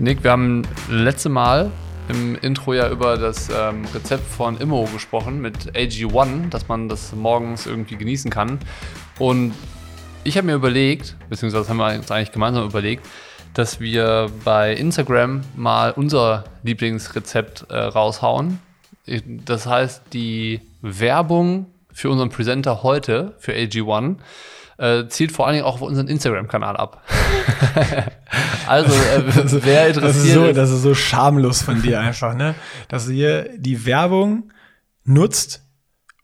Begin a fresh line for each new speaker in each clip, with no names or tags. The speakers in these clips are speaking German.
Nick, wir haben letzte Mal im Intro ja über das ähm, Rezept von Immo gesprochen mit AG1, dass man das morgens irgendwie genießen kann. Und ich habe mir überlegt, beziehungsweise haben wir uns eigentlich gemeinsam überlegt, dass wir bei Instagram mal unser Lieblingsrezept äh, raushauen. Das heißt, die Werbung für unseren Presenter heute, für AG1, äh, zielt vor allen Dingen auch auf unseren Instagram-Kanal ab. also, äh, wer interessiert
das ist, so, das ist so schamlos von dir einfach, ne? Dass du hier die Werbung nutzt,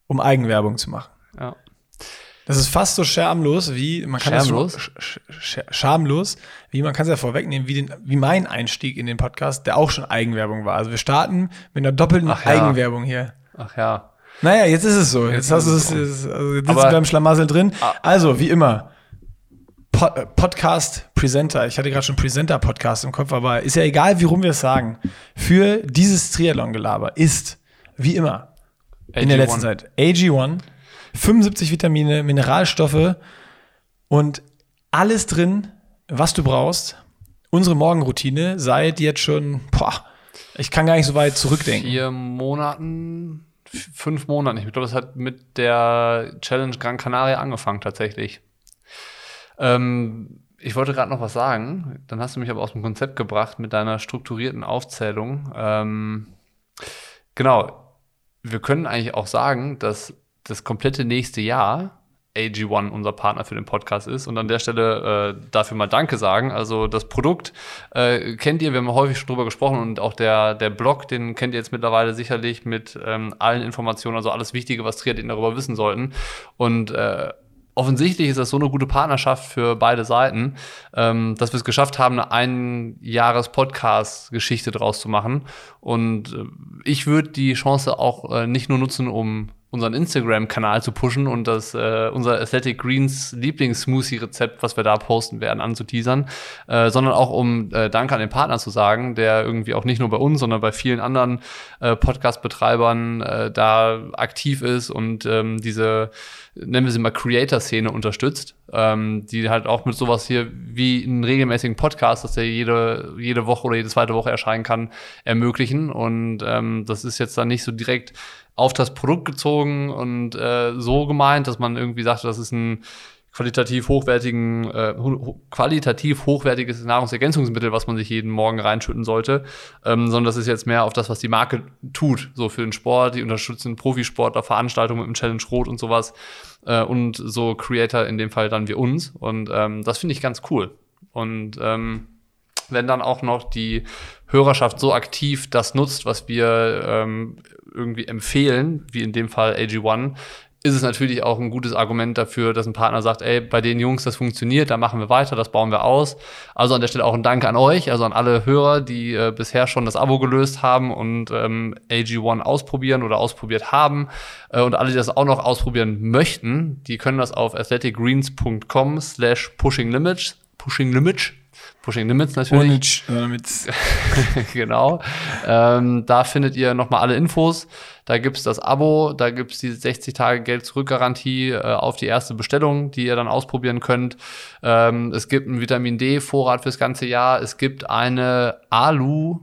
um Eigenwerbung zu machen.
Ja.
Das ist fast so schamlos wie man kann
Schamlos?
Das so, sch, sch, schamlos, wie man kann es ja vorwegnehmen, wie, den, wie mein Einstieg in den Podcast, der auch schon Eigenwerbung war. Also wir starten mit einer doppelten
Ach ja.
Eigenwerbung hier.
Ach ja.
Naja, jetzt ist es so. Jetzt,
Jetzt
hast du es, jetzt, also jetzt sitzt du beim Schlamassel drin.
Ah.
Also, wie immer, Po- äh, Podcast Presenter. Ich hatte gerade schon Presenter Podcast im Kopf, aber ist ja egal, wie rum wir es sagen. Für dieses Triathlon-Gelaber ist, wie immer, in der
AG1.
letzten Zeit AG1, 75 Vitamine, Mineralstoffe und alles drin, was du brauchst. Unsere Morgenroutine seit jetzt schon, boah, ich kann gar nicht so weit zurückdenken.
Vier Monaten, fünf Monaten. Ich glaube, das hat mit der Challenge Gran Canaria angefangen tatsächlich. Ähm, ich wollte gerade noch was sagen, dann hast du mich aber aus dem Konzept gebracht mit deiner strukturierten Aufzählung. Ähm, genau, wir können eigentlich auch sagen, dass das komplette nächste Jahr AG1 unser Partner für den Podcast ist und an der Stelle äh, dafür mal Danke sagen. Also das Produkt äh, kennt ihr, wir haben häufig schon drüber gesprochen und auch der, der Blog, den kennt ihr jetzt mittlerweile sicherlich mit ähm, allen Informationen, also alles Wichtige, was Triathleten darüber wissen sollten. Und äh, offensichtlich ist das so eine gute Partnerschaft für beide Seiten, ähm, dass wir es geschafft haben, eine ein Jahres Podcast-Geschichte draus zu machen. Und äh, ich würde die Chance auch äh, nicht nur nutzen, um unseren Instagram-Kanal zu pushen und das äh, unser Athletic Greens Lieblings-Smoothie-Rezept, was wir da posten werden, anzuteasern, äh, sondern auch um äh, Danke an den Partner zu sagen, der irgendwie auch nicht nur bei uns, sondern bei vielen anderen äh, Podcast-Betreibern äh, da aktiv ist und ähm, diese nennen wir sie mal Creator-Szene unterstützt, ähm, die halt auch mit sowas hier wie einen regelmäßigen Podcast, dass der jede, jede Woche oder jede zweite Woche erscheinen kann, ermöglichen. Und ähm, das ist jetzt dann nicht so direkt auf das Produkt gezogen und äh, so gemeint, dass man irgendwie sagt, das ist ein qualitativ hochwertigen, äh, ho qualitativ hochwertiges Nahrungsergänzungsmittel, was man sich jeden Morgen reinschütten sollte, ähm, sondern das ist jetzt mehr auf das, was die Marke tut, so für den Sport, die unterstützen Profisportler, Veranstaltungen mit dem Challenge Rot und sowas. Äh, und so Creator in dem Fall dann wie uns. Und ähm, das finde ich ganz cool. Und ähm, wenn dann auch noch die Hörerschaft so aktiv das nutzt, was wir ähm, irgendwie empfehlen, wie in dem Fall AG1, ist es natürlich auch ein gutes Argument dafür, dass ein Partner sagt, ey, bei den Jungs, das funktioniert, da machen wir weiter, das bauen wir aus. Also an der Stelle auch ein Dank an euch, also an alle Hörer, die äh, bisher schon das Abo gelöst haben und ähm, AG1 ausprobieren oder ausprobiert haben. Äh, und alle, die das auch noch ausprobieren möchten, die können das auf athleticgreens.com slash pushing limits, pushing limits, limits natürlich
Ohne Tsch- äh,
genau. Ähm, da findet ihr nochmal alle Infos. Da gibt's das Abo, da gibt's die 60 Tage Geld-Zurück-Garantie äh, auf die erste Bestellung, die ihr dann ausprobieren könnt. Ähm, es gibt einen Vitamin D-Vorrat fürs ganze Jahr. Es gibt eine Alu,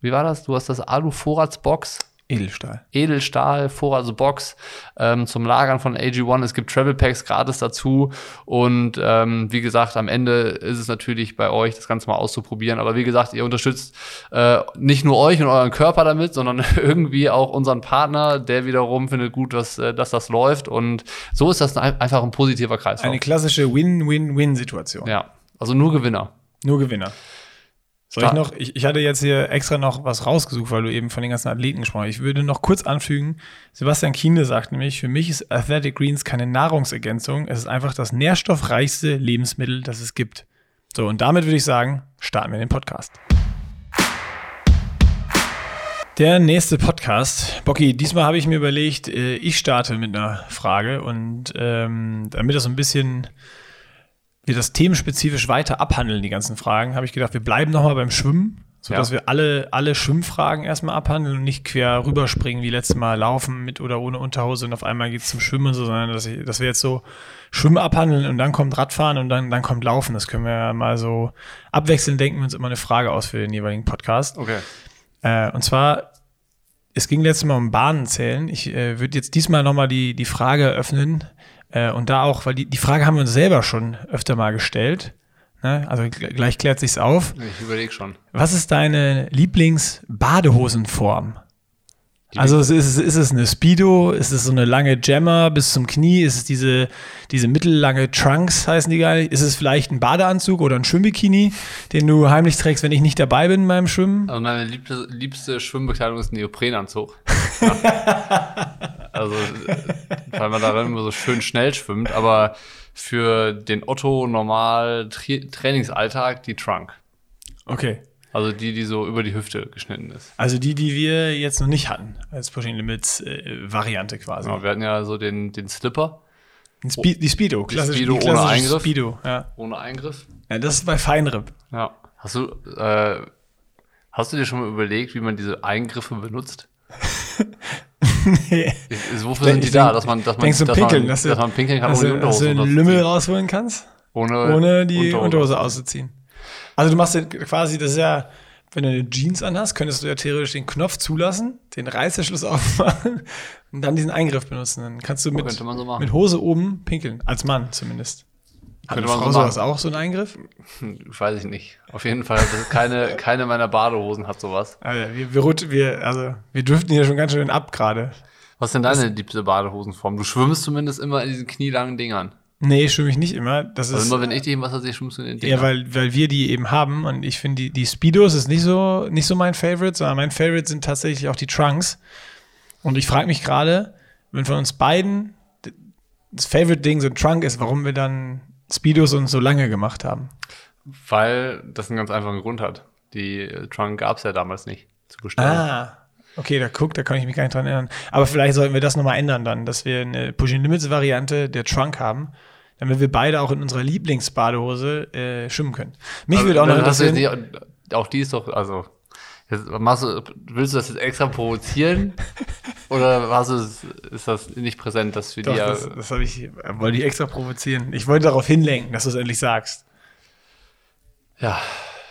wie war das? Du hast das Alu-Vorratsbox.
Edelstahl.
Edelstahl, Vorratsbox ähm, zum Lagern von AG1. Es gibt Travel Packs gratis dazu. Und ähm, wie gesagt, am Ende ist es natürlich bei euch, das Ganze mal auszuprobieren. Aber wie gesagt, ihr unterstützt äh, nicht nur euch und euren Körper damit, sondern irgendwie auch unseren Partner, der wiederum findet gut, dass, äh, dass das läuft. Und so ist das ein, einfach ein positiver Kreislauf.
Eine klassische Win-Win-Win-Situation.
ja, also nur Gewinner.
Nur Gewinner. Soll ich noch, ich, ich hatte jetzt hier extra noch was rausgesucht, weil du eben von den ganzen Athleten gesprochen hast. Ich würde noch kurz anfügen, Sebastian Kienle sagt nämlich, für mich ist Athletic Greens keine Nahrungsergänzung, es ist einfach das nährstoffreichste Lebensmittel, das es gibt. So, und damit würde ich sagen, starten wir den Podcast. Der nächste Podcast. Bocky, diesmal habe ich mir überlegt, äh, ich starte mit einer Frage und ähm, damit das so ein bisschen wir das themenspezifisch weiter abhandeln, die ganzen Fragen, habe ich gedacht, wir bleiben nochmal beim Schwimmen. sodass
Ja.
wir alle, alle Schwimmfragen erstmal abhandeln und nicht quer rüberspringen wie letztes Mal laufen mit oder ohne Unterhose und auf einmal geht's zum Schwimmen so, sondern dass, ich, dass wir jetzt so Schwimmen abhandeln und dann kommt Radfahren und dann, dann kommt Laufen. Das können wir ja mal so abwechselnd denken wir uns immer eine Frage aus für den jeweiligen Podcast.
Okay.
Äh, und zwar, es ging letztes Mal um Bahnen zählen. Ich äh, würde jetzt diesmal nochmal die, die Frage eröffnen. Äh, und da auch, weil die, die Frage haben wir uns selber schon öfter mal gestellt. Ne? Also gl- gleich klärt sich's auf.
Ich überlege schon.
Was ist deine Lieblings-Badehosenform? Also ist es, ist es eine Speedo? Ist es so eine lange Jammer bis zum Knie? Ist es diese, diese mittellange Trunks, heißen die gar nicht? Ist es vielleicht ein Badeanzug oder ein Schwimmbikini, den du heimlich trägst, wenn ich nicht dabei bin beim Schwimmen?
Also meine liebste, liebste Schwimmbekleidung ist ein Neoprenanzug. Also, äh, weil man darin immer so schön schnell schwimmt, aber für den Otto normal Tri Trainingsalltag die Trunk.
Okay.
Also die, die so über die Hüfte geschnitten ist.
Also die, die wir jetzt noch nicht hatten, als Pushing Limits äh, Variante quasi.
Genau, wir hatten ja so den, den Slipper
Die, Spe die Speedo, klassisch,
Speedo
die
ohne Eingriff.
Speedo, ja.
ohne Eingriff.
ja. Das ist bei Feinripp.
Ja. Hast du, äh, hast du dir schon mal überlegt, wie man diese Eingriffe benutzt? Ist, wofür sind die da? Dass man, dass man,
Denkst
dass
pinkeln,
man,
dass,
dass,
du,
man pinkeln kann
dass,
ohne
du,
die
dass du
Unterhose.
Lümmel rausholen kannst,
ohne,
ohne die Unterhose auszuziehen. Also du machst ja quasi, das ist ja, wenn du eine Jeans anhast, könntest du ja theoretisch den Knopf zulassen, den Reißverschluss aufmachen und dann diesen Eingriff benutzen. Dann kannst du mit,
Könnte man so
mit Hose oben pinkeln, als Mann zumindest. Hat
Könnte man
Frau
so
sowas auch, so einen Eingriff?
Hm, Weiß ich nicht. Auf jeden Fall, keine, keine meiner Badehosen hat sowas.
Also wir, wir, wir, also, wir driften hier schon ganz schön ab gerade.
Was ist denn deine liebste Badehosenform? Du schwimmst zumindest immer in diesen knielangen Dingern.
Nee, schwimme ich nicht immer. Das
Also
ist
immer wenn ich dich im Wasser sehe, schwimmst du in den Dingern.
Ja, weil, weil wir die eben haben und ich finde, die, die Speedos ist nicht so, nicht so mein Favorite, sondern mein Favorite sind tatsächlich auch die Trunks. Und ich frage mich gerade, wenn von uns beiden das Favorite-Ding so ein Trunk ist, warum wir dann Speedos uns so lange gemacht haben.
Weil das einen ganz einfachen Grund hat. Die äh, Trunk gab es ja damals nicht zu bestellen.
Ah. Okay, da guck, da kann ich mich gar nicht dran erinnern. Aber vielleicht sollten wir das nochmal ändern dann, dass wir eine Pushing Limits Variante der Trunk haben, damit wir beide auch in unserer Lieblingsbadehose äh, schwimmen können. Mich würde auch noch interessieren.
auch die ist doch, also jetzt machst du, willst du das jetzt extra provozieren? oder hast du, ist das nicht präsent, dass wir
Doch,
ja,
das, das habe ich, äh, wollte ich extra provozieren. Ich wollte darauf hinlenken, dass du es endlich sagst.
ja,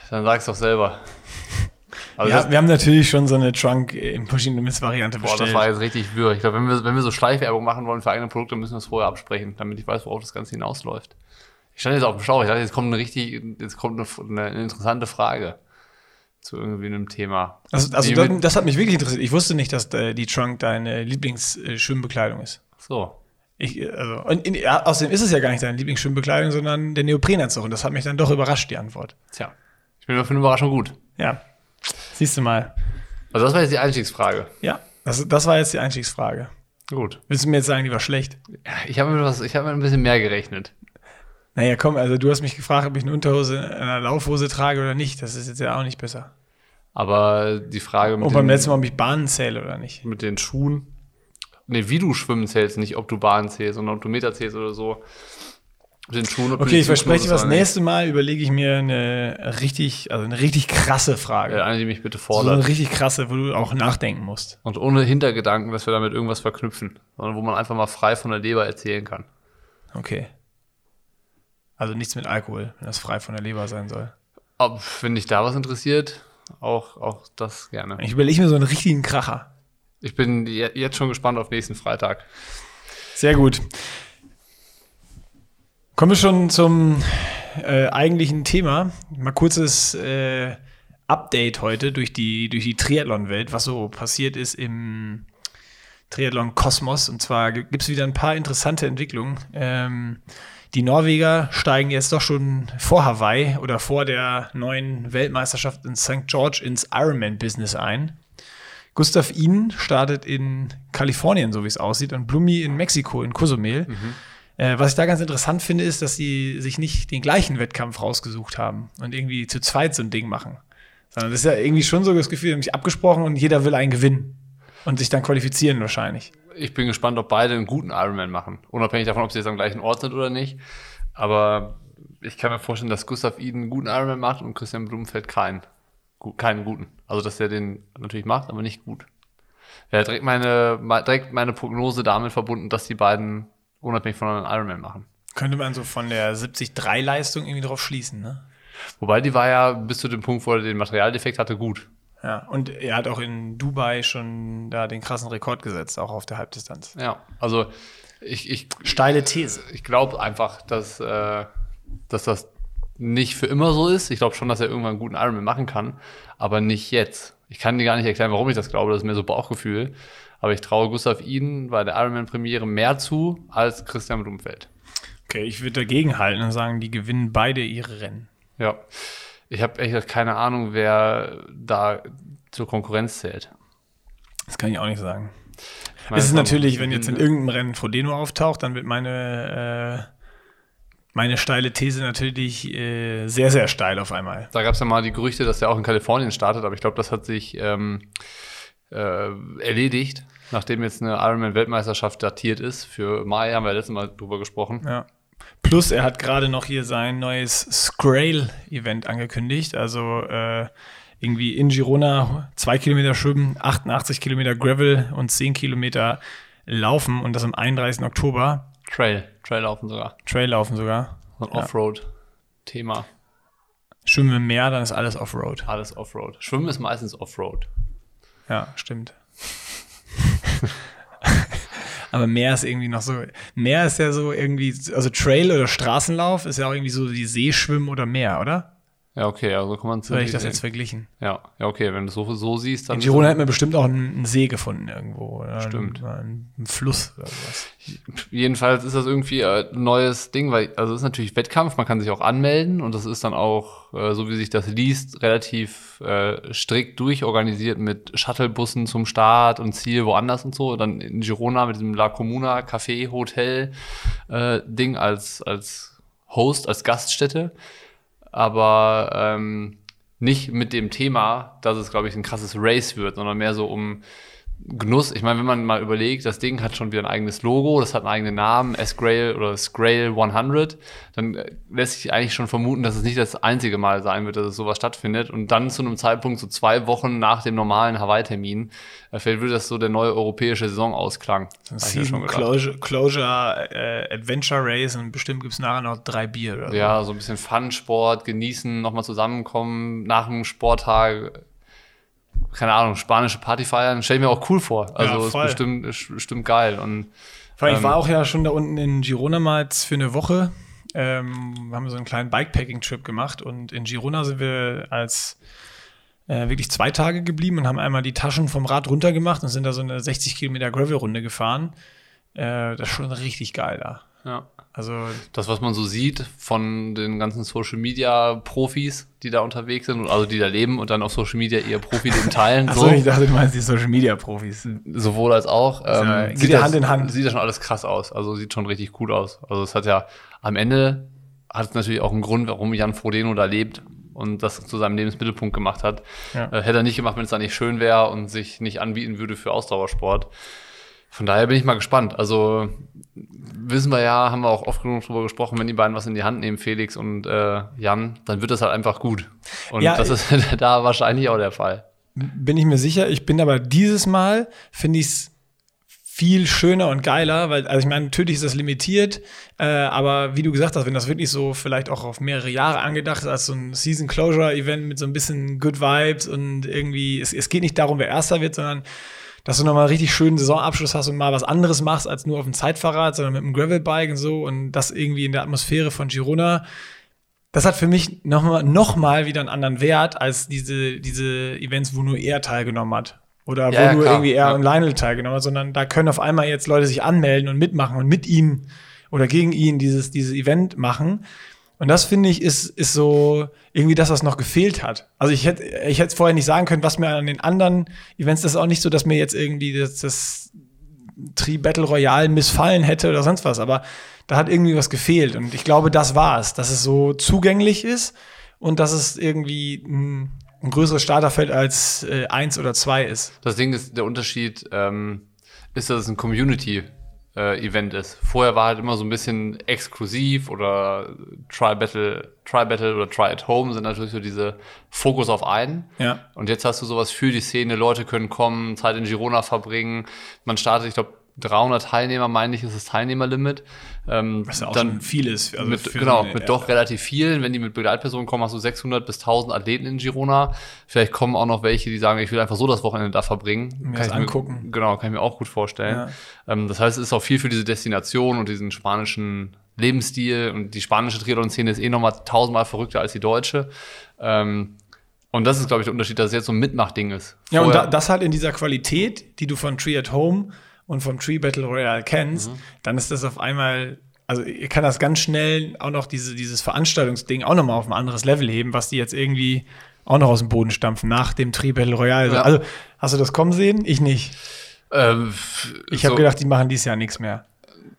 dann sag's doch selber. Also
ja, wir haben natürlich schon so eine Trunk im Pushing Limits Variante
boah, das
bestellt.
war jetzt richtig wirr. Ich glaube, wenn wir, wenn wir so Schleichwerbung machen wollen für eigene Produkte, müssen wir es vorher absprechen, damit ich weiß, worauf das Ganze hinausläuft. Ich stand jetzt auf dem Schlauch. Ich dachte, jetzt kommt eine richtig, jetzt kommt eine, eine interessante Frage zu irgendwie einem Thema.
also also das, das hat mich wirklich interessiert. Ich wusste nicht, dass äh, die Trunk deine Lieblingsschwimmbekleidung ist.
So.
Ich, äh, also, und in, ja, außerdem ist es ja gar nicht deine Lieblingsschwimmbekleidung, sondern der Neoprenanzug. Und das hat mich dann doch überrascht, die Antwort.
Tja. Ich bin für eine Überraschung gut.
Ja. Siehst du mal.
Also das war jetzt die Einstiegsfrage.
Ja, das, das war jetzt die Einstiegsfrage.
Gut.
Willst du mir jetzt sagen, die war schlecht?
Ich habe mit was, ich habe mit ein bisschen mehr gerechnet.
Naja, komm, also du hast mich gefragt, ob ich eine Unterhose, eine Laufhose trage oder nicht. Das ist jetzt ja auch nicht besser.
Aber die Frage mit,
Und beim
den,
letzten Mal, ob ich Bahnen zähle oder nicht.
mit den Schuhen. Nee, wie du schwimmen zählst, nicht ob du Bahn zählst, sondern ob du Meter zählst oder so. Mit den Schuhen. ob du
Okay, ich verspreche,
zuknotest
das nächste Mal überlege ich mir eine richtig, also eine richtig krasse Frage.
Ja, eine, die mich bitte
so
fordert.
eine richtig krasse, wo du auch nachdenken musst.
Und ohne Hintergedanken, dass wir damit irgendwas verknüpfen. Sondern wo man einfach mal frei von der Leber erzählen kann.
Okay. Also nichts mit Alkohol, wenn das frei von der Leber sein soll.
Aber wenn dich da was interessiert, auch, auch das gerne.
Ich überlege mir so einen richtigen Kracher.
Ich bin je- jetzt schon gespannt auf nächsten Freitag.
Sehr gut. Kommen wir schon zum äh, eigentlichen Thema. Mal kurzes äh, Update heute durch die, durch die Triathlon-Welt, was so passiert ist im Triathlon-Kosmos. Und zwar gibt es wieder ein paar interessante Entwicklungen. Ähm, die Norweger steigen jetzt doch schon vor Hawaii oder vor der neuen Weltmeisterschaft in St. George ins Ironman-Business ein. Gustav Iden startet in Kalifornien, so wie es aussieht, und Blumi in Mexiko, in Cozumel. Äh, was ich da ganz interessant finde, ist, dass sie sich nicht den gleichen Wettkampf rausgesucht haben und irgendwie zu zweit so ein Ding machen. Sondern das ist ja irgendwie schon so das Gefühl, die haben sich abgesprochen und jeder will einen gewinnen. Und sich dann qualifizieren wahrscheinlich.
Ich bin gespannt, ob beide einen guten Ironman machen. Unabhängig davon, ob sie jetzt am gleichen Ort sind oder nicht. Aber ich kann mir vorstellen, dass Gustav Iden einen guten Ironman macht und Christian Blumenfeld keinen. Keinen guten. Also, dass er den natürlich macht, aber nicht gut. Hat direkt meine, direkt meine Prognose damit verbunden, dass die beiden unabhängig voneinander Ironman machen.
Könnte man so von der 73-Leistung irgendwie drauf schließen, ne?
Wobei die war ja bis zu dem Punkt, wo er den Materialdefekt hatte, gut.
Ja, und er hat auch in Dubai schon da den krassen Rekord gesetzt, auch auf der Halbdistanz.
Ja, also ich, ich
steile These.
Ich glaube einfach, dass, äh, dass das nicht für immer so ist. Ich glaube schon, dass er irgendwann einen guten Ironman machen kann, aber nicht jetzt. Ich kann dir gar nicht erklären, warum ich das glaube. Das ist mir so Bauchgefühl. Aber ich traue Gustav Ihnen bei der Ironman-Premiere mehr zu als Christian Blumfeld.
Okay, ich würde dagegen halten und sagen, die gewinnen beide ihre Rennen.
Ja. Ich habe echt keine Ahnung, wer da zur Konkurrenz zählt.
Das kann ich auch nicht sagen. es ist natürlich, wenn jetzt in irgendeinem Rennen Frodeno auftaucht, dann wird meine, äh, meine steile These natürlich äh, sehr, sehr steil auf einmal.
Da gab es ja mal die Gerüchte, dass er auch in Kalifornien startet, aber ich glaube, das hat sich ähm, äh, erledigt, nachdem jetzt eine Ironman-Weltmeisterschaft datiert ist. Für Mai haben wir letztes Mal drüber gesprochen.
Ja. Plus, er hat gerade noch hier sein neues Scrail-Event angekündigt. Also äh, irgendwie in Girona zwei Kilometer schwimmen, 88 Kilometer Gravel und 10 Kilometer laufen und das am 31. Oktober.
Trail, Trail laufen sogar.
Trail laufen sogar.
Und Offroad-Thema.
Schwimmen im Meer, dann ist alles Offroad.
Alles Offroad. Schwimmen ist meistens Offroad.
Ja, stimmt. Aber Meer ist irgendwie noch so, Meer ist ja so irgendwie, also Trail oder Straßenlauf ist ja auch irgendwie so wie Seeschwimmen oder Meer, oder?
Ja, okay, also kann man.
Habe ich das jetzt verglichen?
Ja, ja, okay, wenn du es so, so siehst,
dann. In Girona hätten wir bestimmt auch einen, See gefunden irgendwo. Oder
Stimmt.
Einen, einen, Fluss oder sowas.
Jedenfalls ist das irgendwie ein neues Ding, weil, also es ist natürlich Wettkampf, man kann sich auch anmelden und das ist dann auch, äh, so wie sich das liest, relativ äh, strikt durchorganisiert mit Shuttlebussen zum Start und Ziel woanders und so. Dann in Girona mit diesem La Comuna Café Hotel äh, Ding als, als Host, als Gaststätte aber ähm, nicht mit dem Thema, dass es, glaube ich, ein krasses Race wird, sondern mehr so um Genuss. Ich meine, wenn man mal überlegt, das Ding hat schon wieder ein eigenes Logo, das hat einen eigenen Namen, S-Grail oder Scrail 100, dann äh, lässt sich eigentlich schon vermuten, dass es nicht das einzige Mal sein wird, dass es sowas stattfindet. Und dann zu einem Zeitpunkt, so zwei Wochen nach dem normalen Hawaii-Termin, äh, vielleicht wird das so der neue europäische Saisonausklang.
Season Closure, Closure äh, Adventure Race und bestimmt gibt es nachher noch drei Bier
oder. Ja, so ein bisschen Fun-Sport, genießen, nochmal zusammenkommen, nach dem Sporttag keine Ahnung, spanische Party feiern, stelle ich mir auch cool vor. Also ja, ist bestimmt, ist bestimmt geil. Und,
Vor allem, ähm, ich war auch ja schon da unten in Girona mal für eine Woche. Ähm, haben so einen kleinen Bikepacking-Trip gemacht und in Girona sind wir als äh, wirklich zwei Tage geblieben und haben einmal die Taschen vom Rad runtergemacht und sind da so eine 60 Kilometer Gravel-Runde gefahren. Äh, das ist schon richtig geil da.
Ja. Also das, was man so sieht von den ganzen Social Media Profis, die da unterwegs sind, also die da leben und dann auf Social Media ihr Profileben teilen.
Achso, so. ich dachte, du meinst die Social Media Profis.
Sowohl als auch.
Ähm, ja, sieht ja Hand in Hand.
Sieht ja schon alles krass aus. Also sieht schon richtig gut aus. Also es hat ja am Ende hat es natürlich auch einen Grund, warum Jan Frodeno da lebt und das zu seinem Lebensmittelpunkt gemacht hat. Ja. Äh, hätte er nicht gemacht, wenn es da nicht schön wäre und sich nicht anbieten würde für Ausdauersport. Von daher bin ich mal gespannt. Also wissen wir ja, haben wir auch oft genug drüber gesprochen, wenn die beiden was in die Hand nehmen, Felix und äh, Jan, dann wird das halt einfach gut. Und ja, das ist da wahrscheinlich auch der Fall.
Bin ich mir sicher. Ich bin aber dieses Mal, finde ich es viel schöner und geiler, weil, also ich meine, natürlich ist das limitiert, äh, aber wie du gesagt hast, wenn das wirklich so vielleicht auch auf mehrere Jahre angedacht ist, als so ein Season Closure Event mit so ein bisschen Good Vibes und irgendwie, es, es geht nicht darum, wer Erster wird, sondern dass du nochmal richtig schönen Saisonabschluss hast und mal was anderes machst als nur auf dem Zeitfahrrad, sondern mit einem Gravelbike und so und das irgendwie in der Atmosphäre von Girona. Das hat für mich nochmal noch mal wieder einen anderen Wert als diese, diese Events, wo nur er teilgenommen hat. Oder ja, wo ja, nur klar. irgendwie er ja. und Lionel teilgenommen hat, sondern da können auf einmal jetzt Leute sich anmelden und mitmachen und mit ihm oder gegen ihn dieses, dieses Event machen. Und das finde ich ist, ist so irgendwie das, was noch gefehlt hat. Also ich hätte, ich hätte vorher nicht sagen können, was mir an den anderen Events, das ist auch nicht so, dass mir jetzt irgendwie das, das Tri Battle Royale missfallen hätte oder sonst was, aber da hat irgendwie was gefehlt. Und ich glaube, das war es, dass es so zugänglich ist und dass es irgendwie ein, ein größeres Starterfeld als äh, eins oder zwei ist.
Das Ding ist, der Unterschied ähm, ist, dass es ein Community äh, Event ist. Vorher war halt immer so ein bisschen exklusiv oder Try Battle, Try Battle oder Try at Home sind natürlich so diese Fokus auf einen.
Ja.
Und jetzt hast du sowas für die Szene, Leute können kommen, Zeit in Girona verbringen. Man startet, ich glaube, 300 Teilnehmer, meine ich, ist das Teilnehmerlimit. Ähm,
Was ja auch
dann
schon viel ist. Also
mit, genau, mit
ja.
doch relativ vielen. Wenn die mit Begleitpersonen kommen, hast du 600 bis 1000 Athleten in Girona. Vielleicht kommen auch noch welche, die sagen, ich will einfach so das Wochenende da verbringen.
Mir das
ich
angucken.
Mir, genau, kann ich mir auch gut vorstellen. Ähm, das heißt, es ist auch viel für diese Destination und diesen spanischen Lebensstil. Und die spanische Triathlon-Szene ist eh nochmal tausendmal verrückter als die deutsche. Ähm, und das ist, glaube ich, der Unterschied, dass es jetzt so ein Mitmachding ist.
Ja, und
Vorher-
da, das halt in dieser Qualität, die du von Tree at Home und vom Tree Battle Royale kennst,
Mhm.
dann ist das auf einmal, also ihr kann das ganz schnell auch noch diese, dieses Veranstaltungsding auch nochmal auf ein anderes Level heben, was die jetzt irgendwie auch noch aus dem Boden stampfen nach dem Tree Battle Royale.
Ja.
Also, hast du das kommen sehen? Ich nicht.
ähm,
Ich habe
so-
gedacht, die machen dieses Jahr nichts mehr.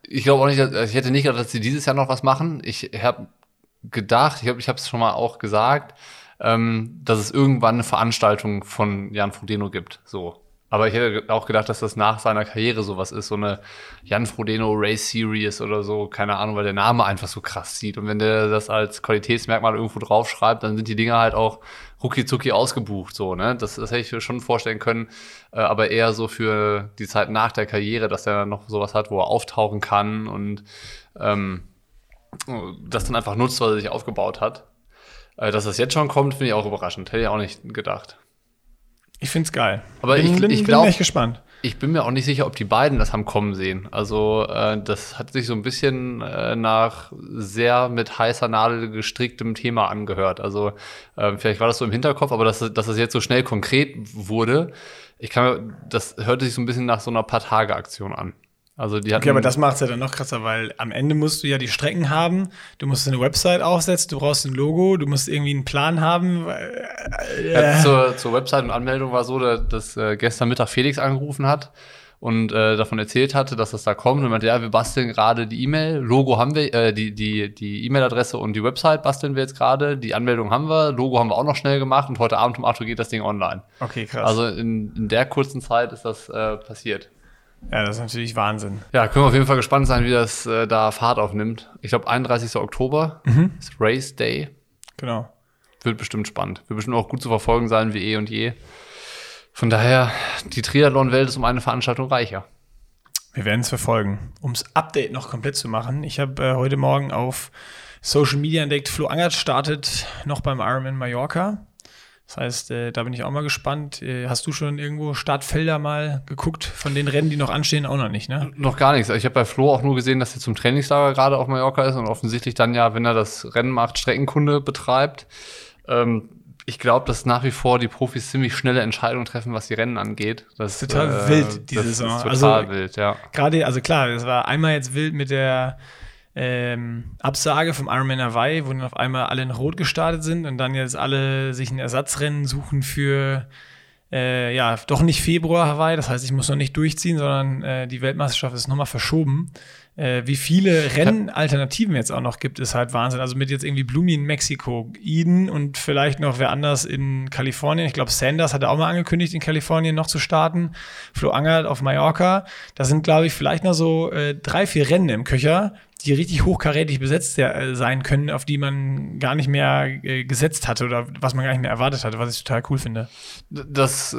Ich glaube auch nicht, dass, ich hätte nicht gedacht, dass sie dieses Jahr noch was machen. Ich habe gedacht, ich glaube, ich habe es schon mal auch gesagt, ähm, dass es irgendwann eine Veranstaltung von Jan Frodeno gibt. So. Aber ich hätte auch gedacht, dass das nach seiner Karriere sowas ist, so eine Jan Frodeno Race Series oder so, keine Ahnung, weil der Name einfach so krass sieht. Und wenn der das als Qualitätsmerkmal irgendwo draufschreibt, dann sind die Dinger halt auch rucki ausgebucht, so, ne? Das, das hätte ich mir schon vorstellen können, äh, aber eher so für die Zeit nach der Karriere, dass er noch sowas hat, wo er auftauchen kann und ähm, das dann einfach nutzt, was er sich aufgebaut hat. Äh, dass das jetzt schon kommt, finde ich auch überraschend. Hätte ich auch nicht gedacht.
Ich find's geil.
Aber
bin,
ich-
bin,
ich
bin
glaub-
echt gespannt.
Ich bin mir auch nicht sicher, ob die beiden das haben kommen sehen. Also äh, das hat sich so ein bisschen äh, nach sehr mit heißer Nadel gestricktem Thema angehört. Also äh, vielleicht war das so im Hinterkopf, aber dass, dass das jetzt so schnell konkret wurde, ich kann mir, das hörte sich so ein bisschen nach so einer paar Tage Aktion an. Also die hatten,
Okay, aber das macht's ja dann noch krasser, weil am Ende musst du ja die Strecken haben, du musst eine Website aufsetzen, du brauchst ein Logo, du musst irgendwie einen Plan haben. weil-
Ja, zur, zur Website und Anmeldung war so, dass, dass äh, gestern Mittag Felix angerufen hat und äh, davon erzählt hatte, dass das da kommt und meinte, ja, wir basteln gerade die E-Mail, Logo haben wir, äh, die die die E-Mail-Adresse und die Website basteln wir jetzt gerade, die Anmeldung haben wir, Logo haben wir auch noch schnell gemacht und heute Abend um 8 Uhr geht das Ding online.
Okay, krass.
Also in, in der kurzen Zeit ist das äh, passiert.
Ja, das ist natürlich Wahnsinn.
Ja, können wir auf jeden Fall gespannt sein, wie das äh, da Fahrt aufnimmt. Ich glaube, 31. Oktober ist Race Day.
Genau.
Wird bestimmt spannend. Wird bestimmt auch gut zu verfolgen sein, wie eh und je. Von daher, die Triathlon-Welt ist um eine Veranstaltung reicher.
Wir werden es verfolgen. Um das Update noch komplett zu machen, ich habe äh, heute Morgen auf Social Media entdeckt, Flo Angert startet noch beim Ironman Mallorca. Das heißt, äh, da bin ich auch mal gespannt. Äh, hast du schon irgendwo Startfelder mal geguckt von den Rennen, die noch anstehen? Auch noch nicht, ne?
Noch gar nichts. Ich habe bei Flo auch nur gesehen, dass er zum Trainingslager gerade auf Mallorca ist und offensichtlich dann ja, wenn er das Rennen macht, Streckenkunde betreibt. Ähm, ich glaube, dass nach wie vor die Profis ziemlich schnelle Entscheidungen treffen, was die Rennen angeht. Das ist
Total wild, die
das
Saison.
Ist total
Also-
wild, ja.
Gerade, also klar, es war einmal jetzt wild mit der ähm, Absage vom Ironman Hawaii, wo dann auf einmal alle in Rot gestartet sind und dann jetzt alle sich ein Ersatzrennen suchen für äh, ja, doch nicht Februar Hawaii, das heißt, ich muss noch nicht durchziehen, sondern äh, die Weltmeisterschaft ist nochmal verschoben. Äh, wie viele Rennalternativen jetzt auch noch gibt, ist halt Wahnsinn. Also mit jetzt irgendwie Blumi in Mexiko, Eden und vielleicht noch wer anders in Kalifornien. Ich glaube, Sanders hatte auch mal angekündigt, in Kalifornien noch zu starten. Flo Angert auf Mallorca. Da sind, glaube ich, vielleicht noch so äh, drei, vier Rennen im Köcher, die richtig hochkarätig besetzt äh, sein können, auf die man gar nicht mehr äh, gesetzt hatte oder was man gar nicht mehr erwartet hatte, was ich total cool finde.
Das äh,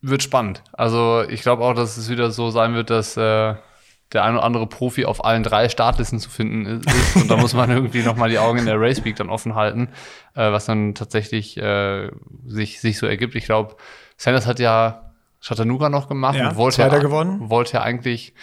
wird spannend. Also ich glaube auch, dass es wieder so sein wird, dass äh, der ein oder andere Profi auf allen drei Startlisten zu finden ist. Und da muss man irgendwie noch mal die Augen in der Race Week dann offen halten, äh, was dann tatsächlich äh, sich, sich so ergibt. Ich glaube, Sanders hat ja Chattanooga noch gemacht
Ja,
und wollte ja,
gewonnen.
wollte ja eigentlich,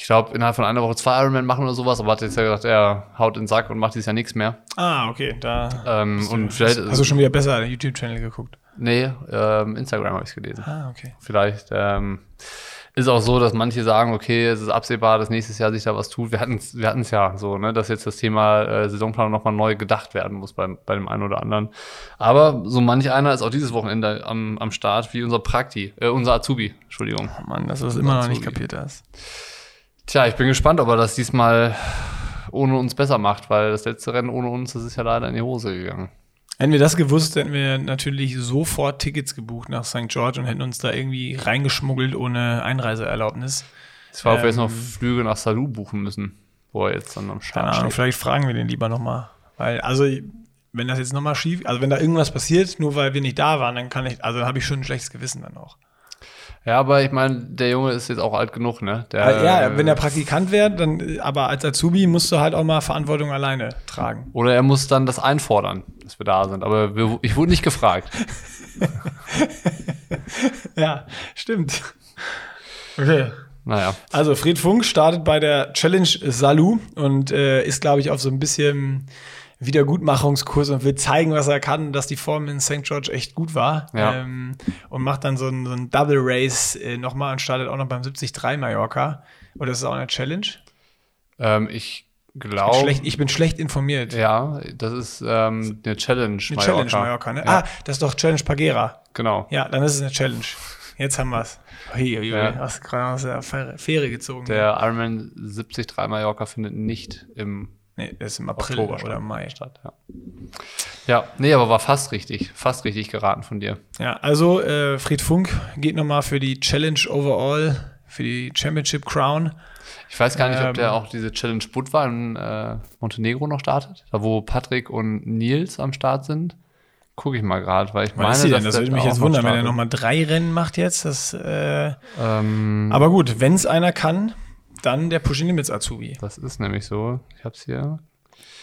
ich glaube, innerhalb von einer Woche zwei Ironman machen oder sowas, aber hat jetzt ja gesagt, er haut in den Sack und macht dieses Jahr nichts mehr.
Ah, okay, da
Ähm,
hast du-
und vielleicht,
hast du schon wieder besser YouTube-Channel geguckt.
nee, ähm, Instagram habe ich gelesen.
Ah, okay.
Vielleicht ähm, ist auch so, dass manche sagen, okay, es ist absehbar, dass nächstes Jahr sich da was tut. Wir hatten es wir hatten's ja so, ne, dass jetzt das Thema äh, Saisonplanung nochmal neu gedacht werden muss beim, bei dem einen oder anderen. Aber so manch einer ist auch dieses Wochenende am, am Start, wie unser Prakti, äh, unser Azubi, Entschuldigung.
Oh Mann, dass du das immer noch nicht kapiert hast.
Tja, ich bin gespannt, ob er das diesmal ohne uns besser macht, weil das letzte Rennen ohne uns, das ist ja leider in die Hose gegangen.
Hätten wir das gewusst, hätten wir natürlich sofort Tickets gebucht nach St. George und hätten uns da irgendwie reingeschmuggelt ohne Einreiseerlaubnis.
Ich war, ob wir jetzt noch
Ähm,
Flüge nach Salou buchen müssen, wo er jetzt dann am
Keine
Start
Ahnung,
steht.
vielleicht fragen wir den lieber nochmal. Weil, also, wenn das jetzt nochmal schief, also wenn da irgendwas passiert, nur weil wir nicht da waren, dann kann ich, also habe ich schon ein schlechtes Gewissen dann auch.
Ja, aber ich meine, der Junge ist jetzt auch alt genug, ne? Der,
Äh, ja, wenn er Praktikant wäre, dann, äh, aber als Azubi musst du halt auch mal Verantwortung alleine tragen.
Oder er muss dann das einfordern, dass wir da sind. Aber wir, ich wurde nicht gefragt.
Ja, stimmt. Okay.
Naja.
Also Fred Funk startet bei der Challenge Salou und äh, ist, glaube ich, auf so ein bisschen Wiedergutmachungskurs und will zeigen, was er kann, dass die Form in St. George echt gut war.
Ja.
Ähm, und macht dann so ein, so ein Double Race äh, nochmal und startet auch noch beim 73 Mallorca. Oder ist das auch eine Challenge?
Ähm, ich glaube.
Schlecht, ich bin schlecht informiert.
Ja, das ist ähm, eine Challenge.
Eine Challenge Mallorca, ne?
Ja,
Ah, das ist doch Challenge Pagera.
genau.
Ja, dann ist es eine Challenge. Jetzt haben wir es.
Ja.
Hast gerade aus der Fähre Fähre gezogen.
Der Ironman 73 Mallorca findet nicht im
nee, ist im April
Oktober
oder. Mai.
statt. Ja. ja, nee, aber war fast richtig. Fast richtig geraten von dir.
Ja, also äh, Fried Funk geht nochmal für die Challenge Overall, für die Championship Crown.
Ich weiß gar nicht,
Ähm.
ob der auch diese Challenge Budva in äh, Montenegro noch startet. Da wo Patrick und Nils am Start sind. Gucke ich mal gerade, weil ich meine, dass
Das
der
würde mich jetzt wundern, wenn er nochmal drei Rennen macht jetzt. Das, äh,
Ähm,
aber gut, wenn es einer kann, dann der Pushing Limits Azubi.
das ist nämlich so. Ich hab's hier.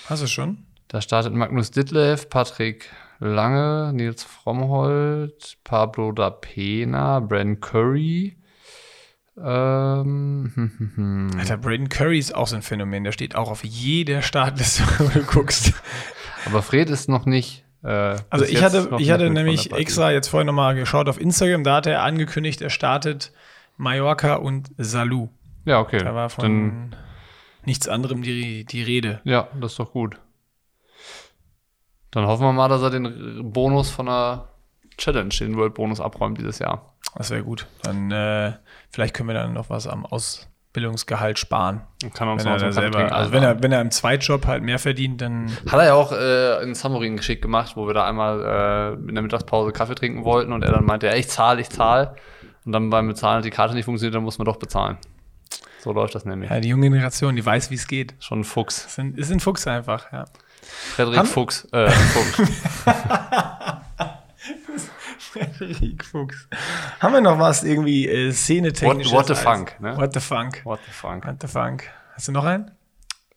Hast du schon?
Da startet Magnus Ditlev, Patrick Lange, Nils Frommhold, Pablo da Pena, Bren Curry. Ähm, hm, hm, hm.
Alter, Braden Curry ist auch so ein Phänomen. Der steht auch auf jeder Startliste, wo du guckst.
Aber Fred ist noch nicht. Äh,
Also ich hatte, ich hatte nämlich extra jetzt vorhin nochmal geschaut auf Instagram. Da hat er angekündigt, er startet Mallorca und Salou.
Ja, okay.
Da war von
Dann,
nichts anderem die, die Rede.
ja, das ist doch gut. Dann hoffen wir mal, dass er den Bonus von der Challenge, den World Bonus abräumt dieses Jahr.
Das wäre gut. Dann äh, vielleicht können wir dann noch was am Ausbildungsgehalt sparen.
Dann kann uns
Wenn er selber,
trinken
also wenn er, wenn er im Zweitjob halt mehr verdient, dann
Hat er ja auch äh, in Samurin geschickt gemacht, wo wir da einmal äh, in der Mittagspause Kaffee trinken wollten und er dann meinte, ja, ich zahle, ich zahle. Und dann beim Bezahlen hat die Karte nicht funktioniert, dann muss man doch bezahlen. So läuft das nämlich.
ja, die junge Generation, die weiß, wie es geht.
Schon ein Fuchs.
Das sind, ist ein Fuchs einfach, ja.
Frederik
Haben-
Fuchs. Äh, Fuchs.
Frederik Fuchs. Haben wir noch was irgendwie äh, szenetechnisches?
What- what the
als-
funk, ne?
What the funk.
What the fuck.
What the funk. Hast du noch einen?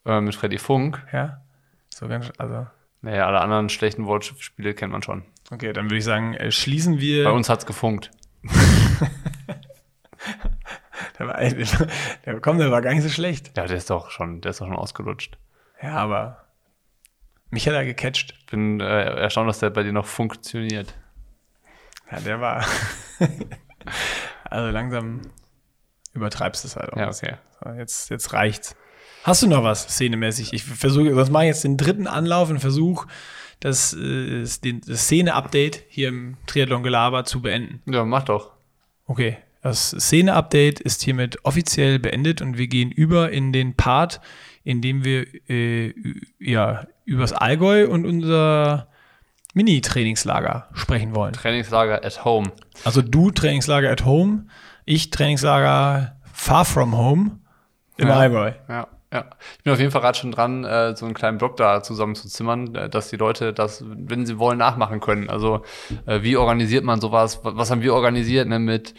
Äh, mit Freddy Funk.
Ja. So ganz, also.
Naja, alle anderen schlechten Wortspiele kennt man schon.
Okay, dann würde ich sagen, äh, schließen wir.
Bei uns hat's gefunkt.
Der, war, der, komm, der war gar nicht so schlecht.
Ja, der ist doch schon, der ist doch schon ausgelutscht.
Ja, aber mich hat er gecatcht.
Ich bin äh, erstaunt, dass der bei dir noch funktioniert.
Ja, der war. also langsam übertreibst du es halt auch.
Ja, okay.
So, jetzt, jetzt reicht's. Hast du noch was szenemäßig? Ich versuche, das mache ich jetzt den dritten Anlauf und versuche, das, äh, das Szene-Update hier im Triathlon-Gelaber zu beenden.
Ja, mach doch.
Okay, das Szene-Update ist hiermit offiziell beendet und wir gehen über in den Part, in dem wir äh, ja, übers Allgäu und unser Mini-Trainingslager sprechen wollen.
Trainingslager at home.
Also du Trainingslager at home, ich Trainingslager far from home im
Ja.
Allgäu.
Ja, ja. Ich bin auf jeden Fall gerade schon dran, äh, so einen kleinen Blog da zusammen zu zimmern, äh, dass die Leute das, wenn sie wollen, nachmachen können. Also, äh, wie organisiert man sowas? Was, was haben wir organisiert, ne? Mit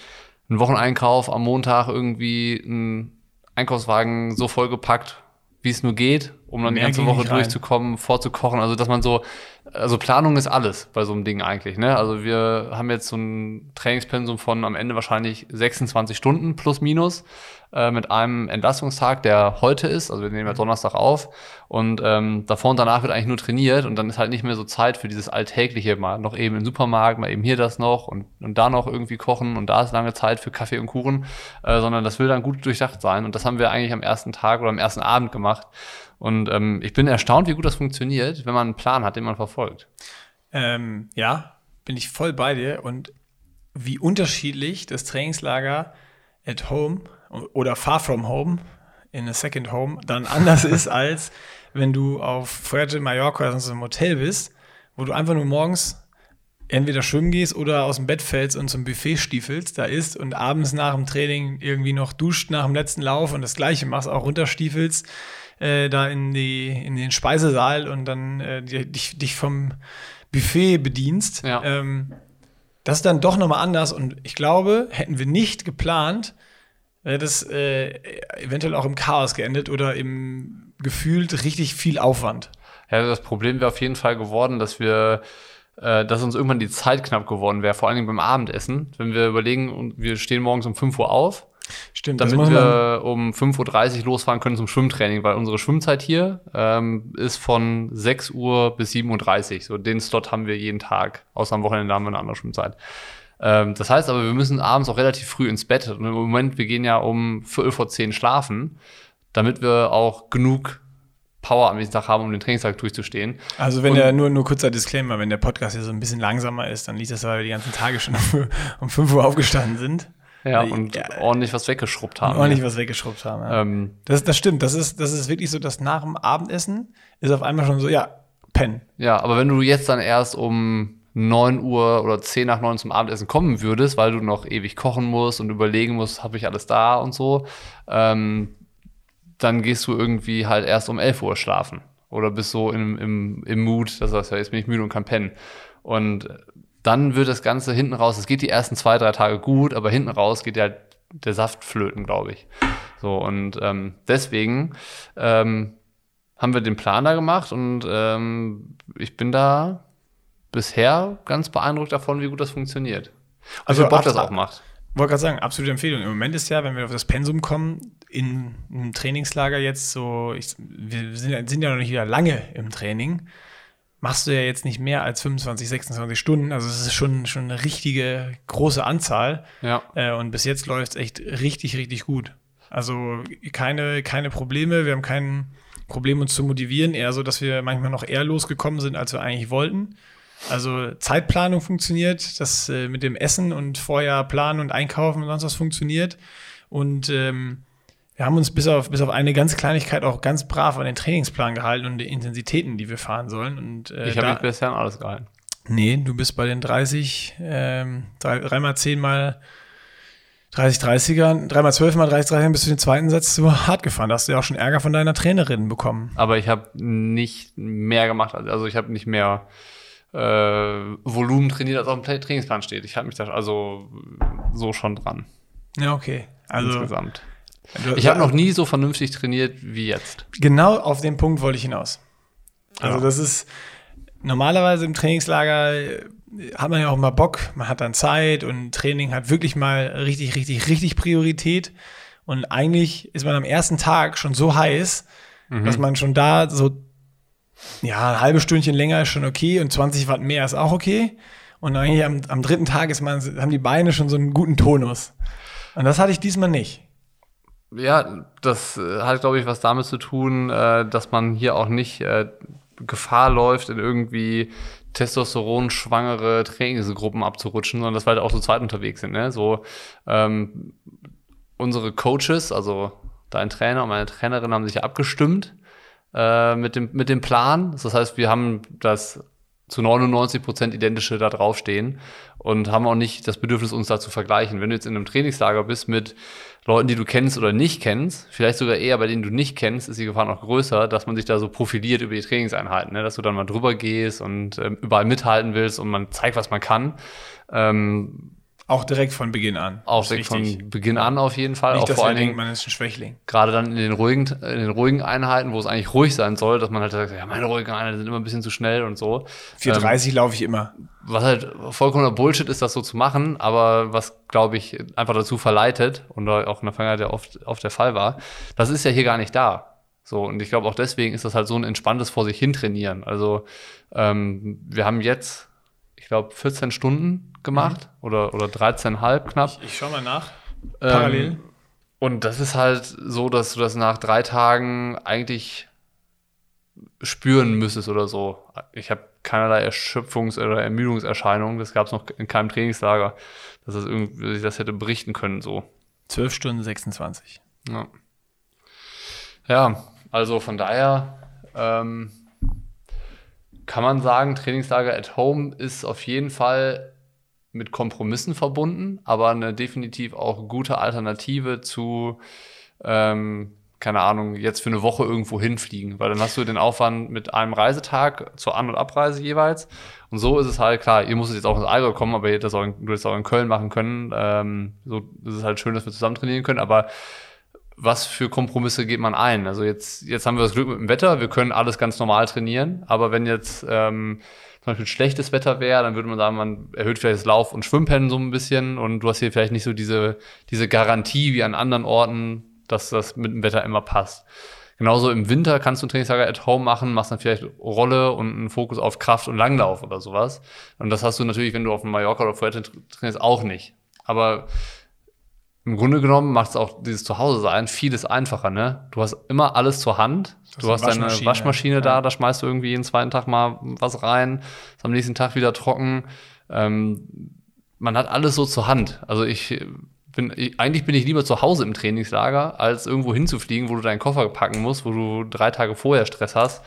einem Wocheneinkauf am Montag irgendwie einen Einkaufswagen so vollgepackt, wie es nur geht, um dann
Mehr
die ganze Woche durchzukommen, vorzukochen. Also, dass man so, also Planung ist alles bei so einem Ding eigentlich, ne? Also, wir haben jetzt so ein Trainingspensum von am Ende wahrscheinlich 26 Stunden plus minus äh, mit einem Entlastungstag, der heute ist. Also, wir nehmen ja Donnerstag auf und ähm, davor und danach wird eigentlich nur trainiert und dann ist halt nicht mehr so Zeit für dieses Alltägliche, mal noch eben im Supermarkt, mal eben hier das noch und, und da noch irgendwie kochen und da ist lange Zeit für Kaffee und Kuchen, äh, sondern das will dann gut durchdacht sein und das haben wir eigentlich am ersten Tag oder am ersten Abend gemacht. Und ähm, ich bin erstaunt, wie gut das funktioniert, wenn man einen Plan hat, den man verfolgt.
Ähm, ja, bin ich voll bei dir und wie unterschiedlich das Trainingslager at home oder far from home in a second home dann anders ist, als wenn du auf Fuerte Mallorca, also im Hotel bist, wo du einfach nur morgens entweder schwimmen gehst oder aus dem Bett fällst und zum Buffet stiefelst, da isst und abends nach dem Training irgendwie noch duscht nach dem letzten Lauf und das gleiche machst, auch runterstiefelst, äh, da in, die, in den Speisesaal und dann äh, dich, dich vom Buffet bedienst.
Ja.
Ähm, das ist dann doch nochmal anders und ich glaube, hätten wir nicht geplant, wäre das äh, eventuell auch im Chaos geendet oder im gefühlt richtig viel Aufwand.
Ja, das Problem wäre auf jeden Fall geworden, dass wir, äh, dass uns irgendwann die Zeit knapp geworden wäre, vor allen Dingen beim Abendessen. Wenn wir überlegen, und wir stehen morgens um 5 Uhr auf,
Stimmt,
damit wir um 5.30 Uhr losfahren können zum Schwimmtraining, weil unsere Schwimmzeit hier ähm, ist von 6 Uhr bis 7.30 Uhr. So den Slot haben wir jeden Tag, außer am Wochenende haben wir eine andere Schwimmzeit. Ähm, das heißt aber, wir müssen abends auch relativ früh ins Bett. Und im Moment, wir gehen ja um Viertel vor zehn schlafen, damit wir auch genug Power am nächsten Tag haben, um den Trainingstag durchzustehen.
Also wenn
Und-
der, nur, nur kurzer Disclaimer, wenn der Podcast hier so ein bisschen langsamer ist, dann liegt das, weil wir die ganzen Tage schon um, um 5 Uhr aufgestanden sind
Ja,
Ja,
und
ja.
ordentlich was weggeschrubbt haben.
ordentlich was weggeschrubbt haben. Ja.
ähm,
Das, das stimmt, das ist, das ist wirklich so, dass nach dem Abendessen ist auf einmal schon so, ja, pennen.
Ja, aber wenn du jetzt dann erst um 9 Uhr oder 10 nach 9 zum Abendessen kommen würdest, weil du noch ewig kochen musst und überlegen musst, habe ich alles da und so, ähm, dann gehst du irgendwie halt erst um 11 Uhr schlafen. Oder bist so im, im, im Mut, dass du sagst, ja, jetzt bin ich müde und kann pennen. Und dann wird das Ganze hinten raus, es geht die ersten zwei, drei Tage gut, aber hinten raus geht ja der Saft flöten, glaube ich. So, und ähm, deswegen ähm, haben wir den Plan da gemacht und ähm, ich bin da bisher ganz beeindruckt davon, wie gut das funktioniert.
Also
Also Bock das auch macht.
Wollte gerade sagen, absolute Empfehlung. Im Moment ist ja, wenn wir auf das Pensum kommen, in einem Trainingslager jetzt so, ich, wir sind, sind ja noch nicht wieder lange im Training, machst du ja jetzt nicht mehr als 25, 26 Stunden. Also es ist schon, schon eine richtige große Anzahl.
Ja.
Äh, und bis jetzt läuft es echt richtig, richtig gut. Also keine, keine Probleme. Wir haben kein Problem, uns zu motivieren. Eher so, dass wir manchmal noch eher losgekommen sind, als wir eigentlich wollten. Also Zeitplanung funktioniert, das äh, mit dem Essen und vorher planen und einkaufen und sonst was funktioniert. Und ähm, wir haben uns bis auf, bis auf eine ganz Kleinigkeit auch ganz brav an den Trainingsplan gehalten und die Intensitäten, die wir fahren sollen. Und, äh,
Ich habe mich bisher an alles gehalten.
Nee, du bist bei den 30, ähm, drei, dreimal 10 mal 30, 30er, dreimal 12 mal 30, 30er bis zu den zweiten Satz so hart gefahren. Da hast du ja auch schon Ärger von deiner Trainerin bekommen.
Aber ich habe nicht mehr gemacht. Also ich habe nicht mehr äh, Volumen trainiert, als auf dem Tra- Trainingsplan steht. Ich habe mich da also so schon dran
Ja, okay. Also
insgesamt. Ich habe noch nie so vernünftig trainiert wie jetzt.
genau auf den Punkt wollte ich hinaus. Also
Ja.
das ist normalerweise im Trainingslager äh, hat man ja auch mal Bock, man hat dann Zeit und Training hat wirklich mal richtig, richtig, richtig Priorität. Und eigentlich ist man am ersten Tag schon so heiß, dass man schon da so, ja, ein halbes Stündchen länger ist schon okay und 20 Watt mehr ist auch okay. Und eigentlich am, am dritten Tag ist man, haben die Beine schon so einen guten Tonus. Und das hatte ich diesmal nicht.
Ja, das äh, hat, glaube ich, was damit zu tun, äh, dass man hier auch nicht äh, Gefahr läuft, in irgendwie Testosteron-schwangere Trainingsgruppen abzurutschen, sondern dass wir halt auch so zweit unterwegs sind. Ne? So ähm, unsere Coaches, also dein Trainer und meine Trainerin haben sich abgestimmt äh, mit, dem, mit dem Plan. Das heißt, wir haben das zu 99 Prozent identische da draufstehen und haben auch nicht das Bedürfnis, uns da zu vergleichen. Wenn du jetzt in einem Trainingslager bist mit Leuten, die du kennst oder nicht kennst, vielleicht sogar eher bei denen du nicht kennst, ist die Gefahr noch größer, dass man sich da so profiliert über die Trainingseinheiten, ne? dass du dann mal drüber gehst und ähm, überall mithalten willst und man zeigt, was man kann. Ähm,
Auch direkt von Beginn an.
auch direkt von Beginn an auf jeden Fall.
Nicht,
auch
dass
vor allen Dingen
man ist ein Schwächling.
gerade dann in den ruhigen, in den ruhigen Einheiten, wo es eigentlich ruhig sein soll, dass man halt sagt, ja, meine ruhigen Einheiten sind immer ein bisschen zu schnell und so.
4,30 laufe ich immer.
was halt vollkommener Bullshit ist, das so zu machen, aber was, glaube ich, einfach dazu verleitet und auch in der Vergangenheit ja oft, oft der Fall war, das ist ja hier gar nicht da. So, und ich glaube auch deswegen ist das halt so ein entspanntes vor sich hin trainieren. Also, ähm, wir haben jetzt, glaube, 14 Stunden gemacht oder, oder 13,5 knapp.
Ich schaue mal nach. Parallel.
Ähm, und das ist halt so, dass du das nach drei Tagen eigentlich spüren müsstest oder so. Ich habe keinerlei Erschöpfungs- oder Ermüdungserscheinungen. Das gab es noch in keinem Trainingslager, dass das irgendwie ich das hätte berichten können. So.
12 Stunden 26.
Ja, ja also von daher ähm, kann man sagen, Trainingslager at Home ist auf jeden Fall mit Kompromissen verbunden, aber eine definitiv auch gute Alternative zu, ähm, keine Ahnung, jetzt für eine Woche irgendwo hinfliegen, weil dann hast du den Aufwand mit einem Reisetag zur An- und Abreise jeweils. Und so ist es halt klar, ihr musstet jetzt auch ins Allgäu kommen, aber ihr hättet das auch in, du hättest auch in Köln machen können. Ähm, so ist es halt schön, dass wir zusammen trainieren können, aber was für Kompromisse geht man ein? Also jetzt, jetzt haben wir das Glück mit dem Wetter, wir können alles ganz normal trainieren, aber wenn jetzt ähm, zum Beispiel schlechtes Wetter wäre, dann würde man sagen, man erhöht vielleicht das Lauf- und Schwimmpennen so ein bisschen und du hast hier vielleicht nicht so diese, diese Garantie wie an anderen Orten, dass das mit dem Wetter immer passt. Genauso im Winter kannst du ein Trainingslager at home machen, machst dann vielleicht Rolle und einen Fokus auf Kraft und Langlauf oder sowas. Und das hast du natürlich, wenn du auf Mallorca oder Fuerte trainierst, auch nicht. Aber im Grunde genommen macht es auch dieses Zuhause sein vieles einfacher, ne? Du hast immer alles zur Hand.
Das
Du hast
eine
deine
Waschmaschine,
Waschmaschine da,
ja.
da schmeißt du irgendwie jeden zweiten Tag mal was rein, ist am nächsten Tag wieder trocken. Ähm, man hat alles so zur Hand. Also ich bin, ich, eigentlich bin ich lieber zu Hause im Trainingslager, als irgendwo hinzufliegen, wo du deinen Koffer packen musst, wo du drei Tage vorher Stress hast.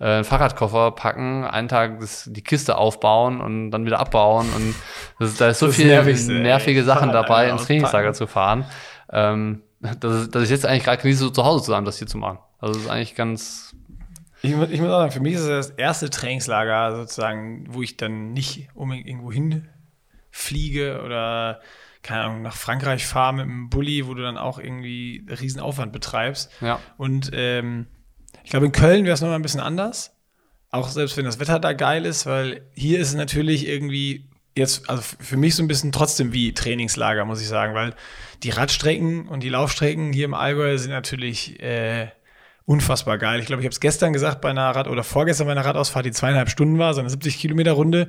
Äh, einen Fahrradkoffer packen, einen Tag das, die Kiste aufbauen und dann wieder abbauen. Und das, da ist so
Das
viel
Nervigste, ey.
nervige Sachen
Fahrrad
dabei, ins Trainingslager zu fahren. Ähm, dass, dass ich jetzt eigentlich gerade genieße, so zu Hause zu sein, das hier zu machen. Also das ist eigentlich ganz,
Ich, mu- ich muss auch sagen, für mich ist das das erste Trainingslager sozusagen, wo ich dann nicht unbedingt irgendwo hinfliege oder keine Ahnung, nach Frankreich fahre mit einem Bulli, wo du dann auch irgendwie riesen Aufwand betreibst.
ja.
Und ähm, ich glaube, in Köln wäre es nochmal ein bisschen anders. Auch selbst wenn das Wetter da geil ist, weil hier ist es natürlich irgendwie jetzt, also für mich so ein bisschen trotzdem wie Trainingslager, muss ich sagen, weil die Radstrecken und die Laufstrecken hier im Allgäu sind natürlich äh, unfassbar geil. Ich glaube, ich habe es gestern gesagt bei einer Rad- oder vorgestern bei einer Radausfahrt, die zweieinhalb Stunden war, so eine 70 Kilometer Runde.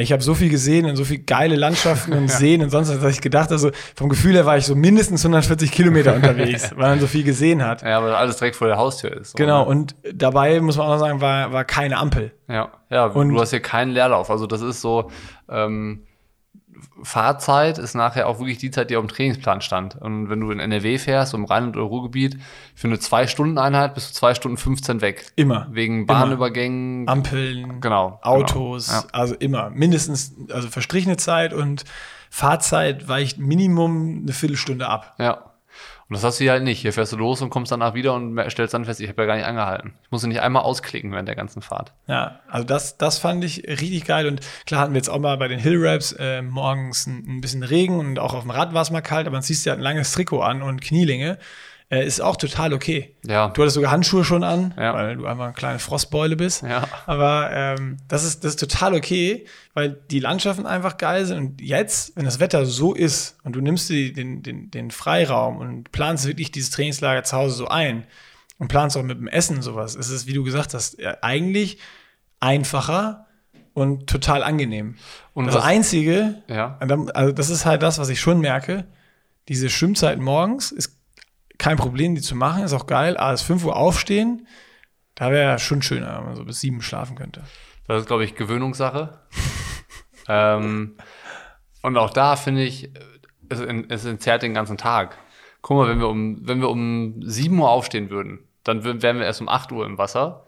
Ich habe so viel gesehen und so viel geile Landschaften und Seen und sonst was, dass ich gedacht, also vom Gefühl her war ich so mindestens 140 Kilometer unterwegs, weil man so viel gesehen hat.
Ja, weil alles direkt vor der Haustür ist.
Genau,
oder?
und dabei muss man auch noch sagen, war, war keine Ampel.
Ja, ja
Und-
du hast hier keinen Leerlauf. Also das ist so, ähm, Fahrzeit ist nachher auch wirklich die Zeit, die auf dem Trainingsplan stand. Und wenn du in NRW fährst, im Rhein- und Ruhrgebiet, für eine Zwei-Stunden-Einheit bist du zwei Stunden 15 weg.
Immer.
Wegen Bahnübergängen.
Ampeln,
Genau,
Autos,
genau, ja.
also immer. Mindestens, also verstrichene Zeit und Fahrzeit weicht Minimum eine Viertelstunde ab.
Ja. Und das hast du hier halt nicht. Hier fährst du los und kommst danach wieder und stellst dann fest, ich habe ja gar nicht angehalten. Ich musste nicht einmal ausklicken während der ganzen Fahrt.
Ja, also das, das fand ich richtig geil. Und klar hatten wir jetzt auch mal bei den Hill Raps äh, morgens ein, ein bisschen Regen und auch auf dem Rad war es mal kalt, aber dann ziehst du ja ein langes Trikot an und Knielinge. Äh, ist auch total okay.
Ja.
Du hattest sogar Handschuhe schon an,
Ja.
weil du einfach eine kleine Frostbeule bist.
Ja.
Aber ähm, das, ist, das ist total okay, weil die Landschaften einfach geil sind. Und jetzt, wenn das Wetter so ist und du nimmst dir den, den, den Freiraum und planst wirklich dieses Trainingslager zu Hause so ein und planst auch mit dem Essen sowas, ist es, wie du gesagt hast, eigentlich einfacher und total angenehm.
Und
das
was-
Einzige,
Ja.
also das ist halt das, was ich schon merke, diese Schwimmzeit morgens ist kein Problem, die zu machen, ist auch geil, aber das 5 Uhr aufstehen, da wäre schon schöner, wenn man so bis sieben schlafen könnte.
Das ist, glaube ich, Gewöhnungssache. ähm, und auch da finde ich, es, es entzerrt den ganzen Tag. Guck mal, wenn wir um, wenn wir um 7 Uhr aufstehen würden, dann wär- wären wir erst um 8 Uhr im Wasser.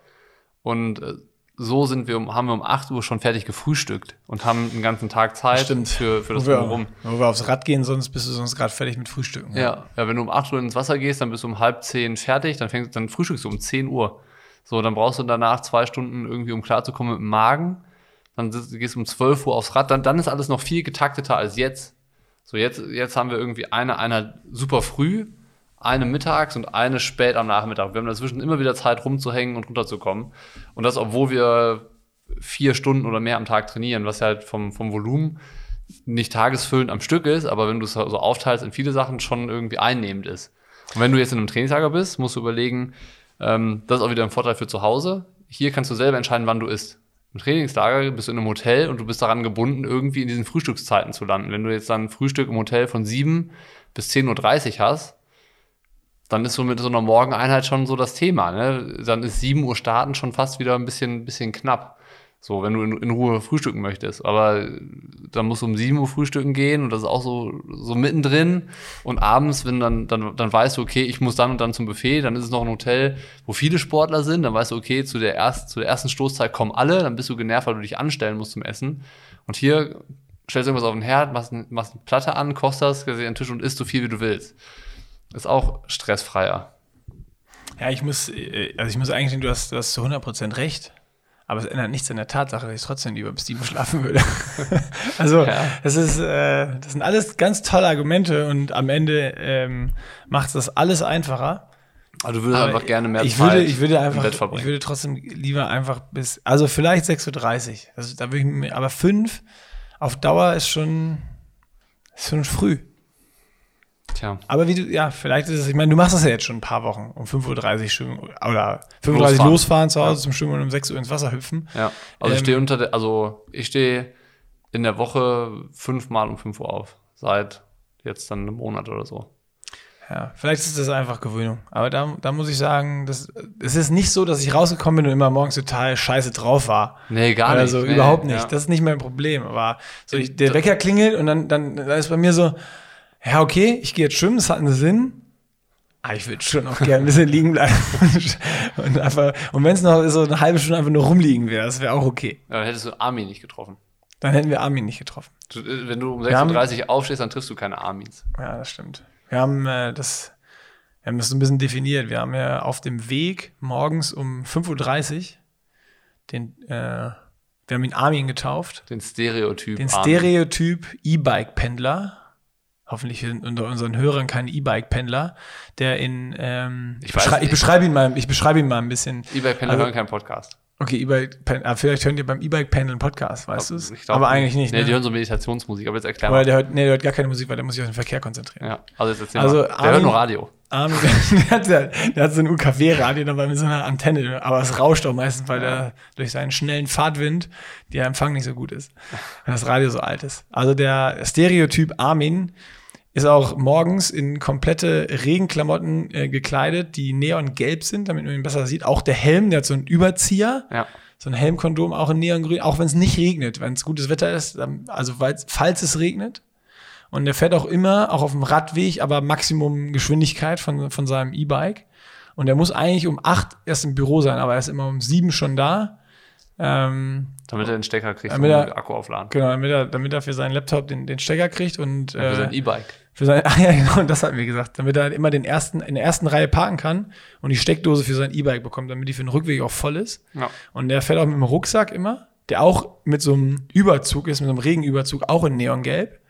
Und äh, so sind wir um, haben wir um 8 Uhr schon fertig gefrühstückt und haben den ganzen Tag Zeit
Stimmt.
für, für das Drumherum.
wo wir aufs Rad gehen, sonst bist du sonst gerade fertig mit Frühstücken.
Ja, ja, wenn du um 8 Uhr ins Wasser gehst, dann bist du um halb zehn fertig, dann fängst dann frühstückst du um 10 Uhr. So, dann brauchst du danach zwei Stunden irgendwie, um klarzukommen mit dem Magen. Dann gehst du um 12 Uhr aufs Rad, dann, dann ist alles noch viel getakteter als jetzt. So, jetzt, jetzt haben wir irgendwie eine Einheit super früh, eine mittags und eine spät am Nachmittag. Wir haben dazwischen immer wieder Zeit rumzuhängen und runterzukommen. Und das, obwohl wir vier Stunden oder mehr am Tag trainieren, was ja halt vom, vom Volumen nicht tagesfüllend am Stück ist, aber wenn du es so aufteilst in viele Sachen, schon irgendwie einnehmend ist. Und wenn du jetzt in einem Trainingslager bist, musst du überlegen, ähm, das ist auch wieder ein Vorteil für zu Hause. Hier kannst du selber entscheiden, wann du isst. Im Trainingslager bist du in einem Hotel und du bist daran gebunden, irgendwie in diesen Frühstückszeiten zu landen. Wenn du jetzt dann Frühstück im Hotel von 7 bis 10.30 Uhr hast, dann ist so mit so einer Morgeneinheit schon so das Thema. Ne? Dann ist 7 Uhr starten schon fast wieder ein bisschen, bisschen knapp. So, wenn du in, in Ruhe frühstücken möchtest. Aber dann musst du um 7 Uhr frühstücken gehen und das ist auch so, so mittendrin. Und abends, wenn dann, dann, dann weißt du, okay, ich muss dann und dann zum Buffet, dann ist es noch ein Hotel, wo viele Sportler sind, dann weißt du, okay, zu der, erst, zu der ersten Stoßzeit kommen alle, dann bist du genervt, weil du dich anstellen musst zum Essen. Und hier stellst du irgendwas auf den Herd, machst, machst eine Platte an, kochst das, an den Tisch und isst so viel, wie du willst. Ist auch stressfreier.
Ja, ich muss, äh, also ich muss eigentlich sagen, du hast, du hast zu 100% recht. Aber es ändert nichts an der Tatsache, dass ich trotzdem lieber bis 7 schlafen würde. also,
Ja.
das ist, äh, das sind alles ganz tolle Argumente und am Ende ähm, macht das alles einfacher.
Aber du würdest
Aber
einfach gerne mehr
ich
Zeit
würde, ich würde
im
einfach,
Bett
ich
verbringen.
würde trotzdem lieber einfach bis, also vielleicht 6.30 Uhr. Also da würde ich mir, aber 5 auf Dauer ist schon, ist schon früh.
Tja.
Aber wie du, ja, vielleicht ist es, ich meine, du machst das ja jetzt schon ein paar Wochen, um 5.30 Uhr schwimmen, oder 5.30 Uhr
Losfahren.
losfahren zu Hause
Ja.
zum Schwimmen und um 6 Uhr ins Wasser hüpfen.
Ja, also ich
Ähm,
stehe unter der, also ich stehe in der Woche fünfmal um 5 Uhr auf. Seit jetzt dann einem Monat oder so.
Ja, vielleicht ist das einfach Gewöhnung. Aber da, da muss ich sagen, das, es ist nicht so, dass ich rausgekommen bin und immer morgens total scheiße drauf war.
Nee, gar nicht.
Also
Nee,
überhaupt nicht.
ja.
Das ist nicht mein Problem. Aber so ich, der Wecker klingelt und dann, dann, dann ist bei mir so, ja, okay, ich gehe jetzt schwimmen, das hat einen Sinn. Aber ich würde schon auch gerne ein bisschen liegen bleiben. und einfach, und wenn es noch so eine halbe Stunde einfach nur rumliegen wäre, das wäre auch okay.
Ja, dann hättest du Armin nicht getroffen.
Dann hätten wir Armin nicht getroffen.
Du, äh, wenn du um
Wir haben-
6.30 Uhr aufstehst, dann triffst du keine Armins.
Ja, das stimmt. Wir haben äh, das, wir haben das so ein bisschen definiert. Wir haben ja auf dem Weg morgens um 5.30 Uhr den, äh, wir haben ihn Armin getauft.
Den Stereotyp.
Den. Stereotyp E-Bike-Pendler. Hoffentlich sind unter unseren Hörern kein E-Bike-Pendler, der in, ähm,
Ich
ich,
weiß nicht.
ich beschreibe ihn mal, ich beschreibe ihn mal ein bisschen.
E-Bike-Pendler
Also-
hören keinen Podcast.
Okay, E-Bike, ah, vielleicht hören die beim E-Bike-Pendeln Podcast, weißt du es?
Ich
Aber eigentlich nicht.
Nee,
ne?
die hören so Meditationsmusik, aber jetzt erklär
Oder
mal.
der hört, nee, der hört gar keine Musik, weil der muss sich auf den Verkehr konzentrieren.
Ja, also jetzt erzähl
Also
mal. Der
Armin-
hört nur Radio.
Armin, der, hat, ja- der hat so ein UKW-Radio dabei mit so einer Antenne, aber es rauscht auch meistens, weil der durch seinen schnellen Fahrtwind der Empfang nicht so gut ist, wenn das Radio so alt ist. Also der Stereotyp Armin ist auch morgens in komplette Regenklamotten äh, gekleidet, die neongelb sind, damit man ihn besser sieht. Auch der Helm, der hat so einen Überzieher,
Ja.
so ein Helmkondom, auch in neongrün, auch wenn es nicht regnet, wenn es gutes Wetter ist, dann, also falls es regnet. Und der fährt auch immer, auch auf dem Radweg, aber Maximum Geschwindigkeit von, von seinem E-Bike. Und er muss eigentlich um acht erst im Büro sein, aber er ist immer um sieben schon da. Ähm,
Damit er den Stecker kriegt
Damit er-
den Akku aufladen.
genau, damit er, damit er für seinen Laptop den, den Stecker kriegt und
Für
äh,
sein E-Bike.
Für sein, ah ja, genau, das hatten wir gesagt, damit er immer den ersten, in der ersten Reihe parken kann und die Steckdose für sein E-Bike bekommt, damit die für den Rückweg auch voll ist.
Ja.
Und der fährt auch mit dem Rucksack immer, der auch mit so einem Überzug ist, mit so einem Regenüberzug, auch in Neongelb.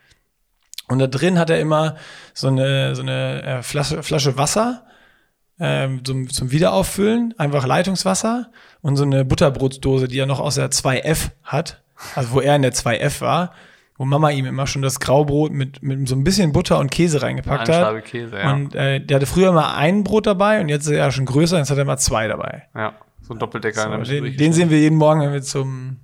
Und da drin hat er immer so eine, so eine äh, Flasche, Flasche Wasser ähm, zum, zum Wiederauffüllen, einfach Leitungswasser und so eine Butterbrotsdose, die er noch aus der 2F hat, also wo er in der 2F war, wo Mama ihm immer schon das Graubrot mit, mit so ein bisschen Butter und Käse reingepackt
Eine
hat.
Käse, ja.
Und äh, der hatte früher mal ein Brot dabei und jetzt ist er schon größer, jetzt hat er mal zwei dabei.
ja. So ein Doppeldecker.
So, den, den sehen wir jeden Morgen, wenn wir zum.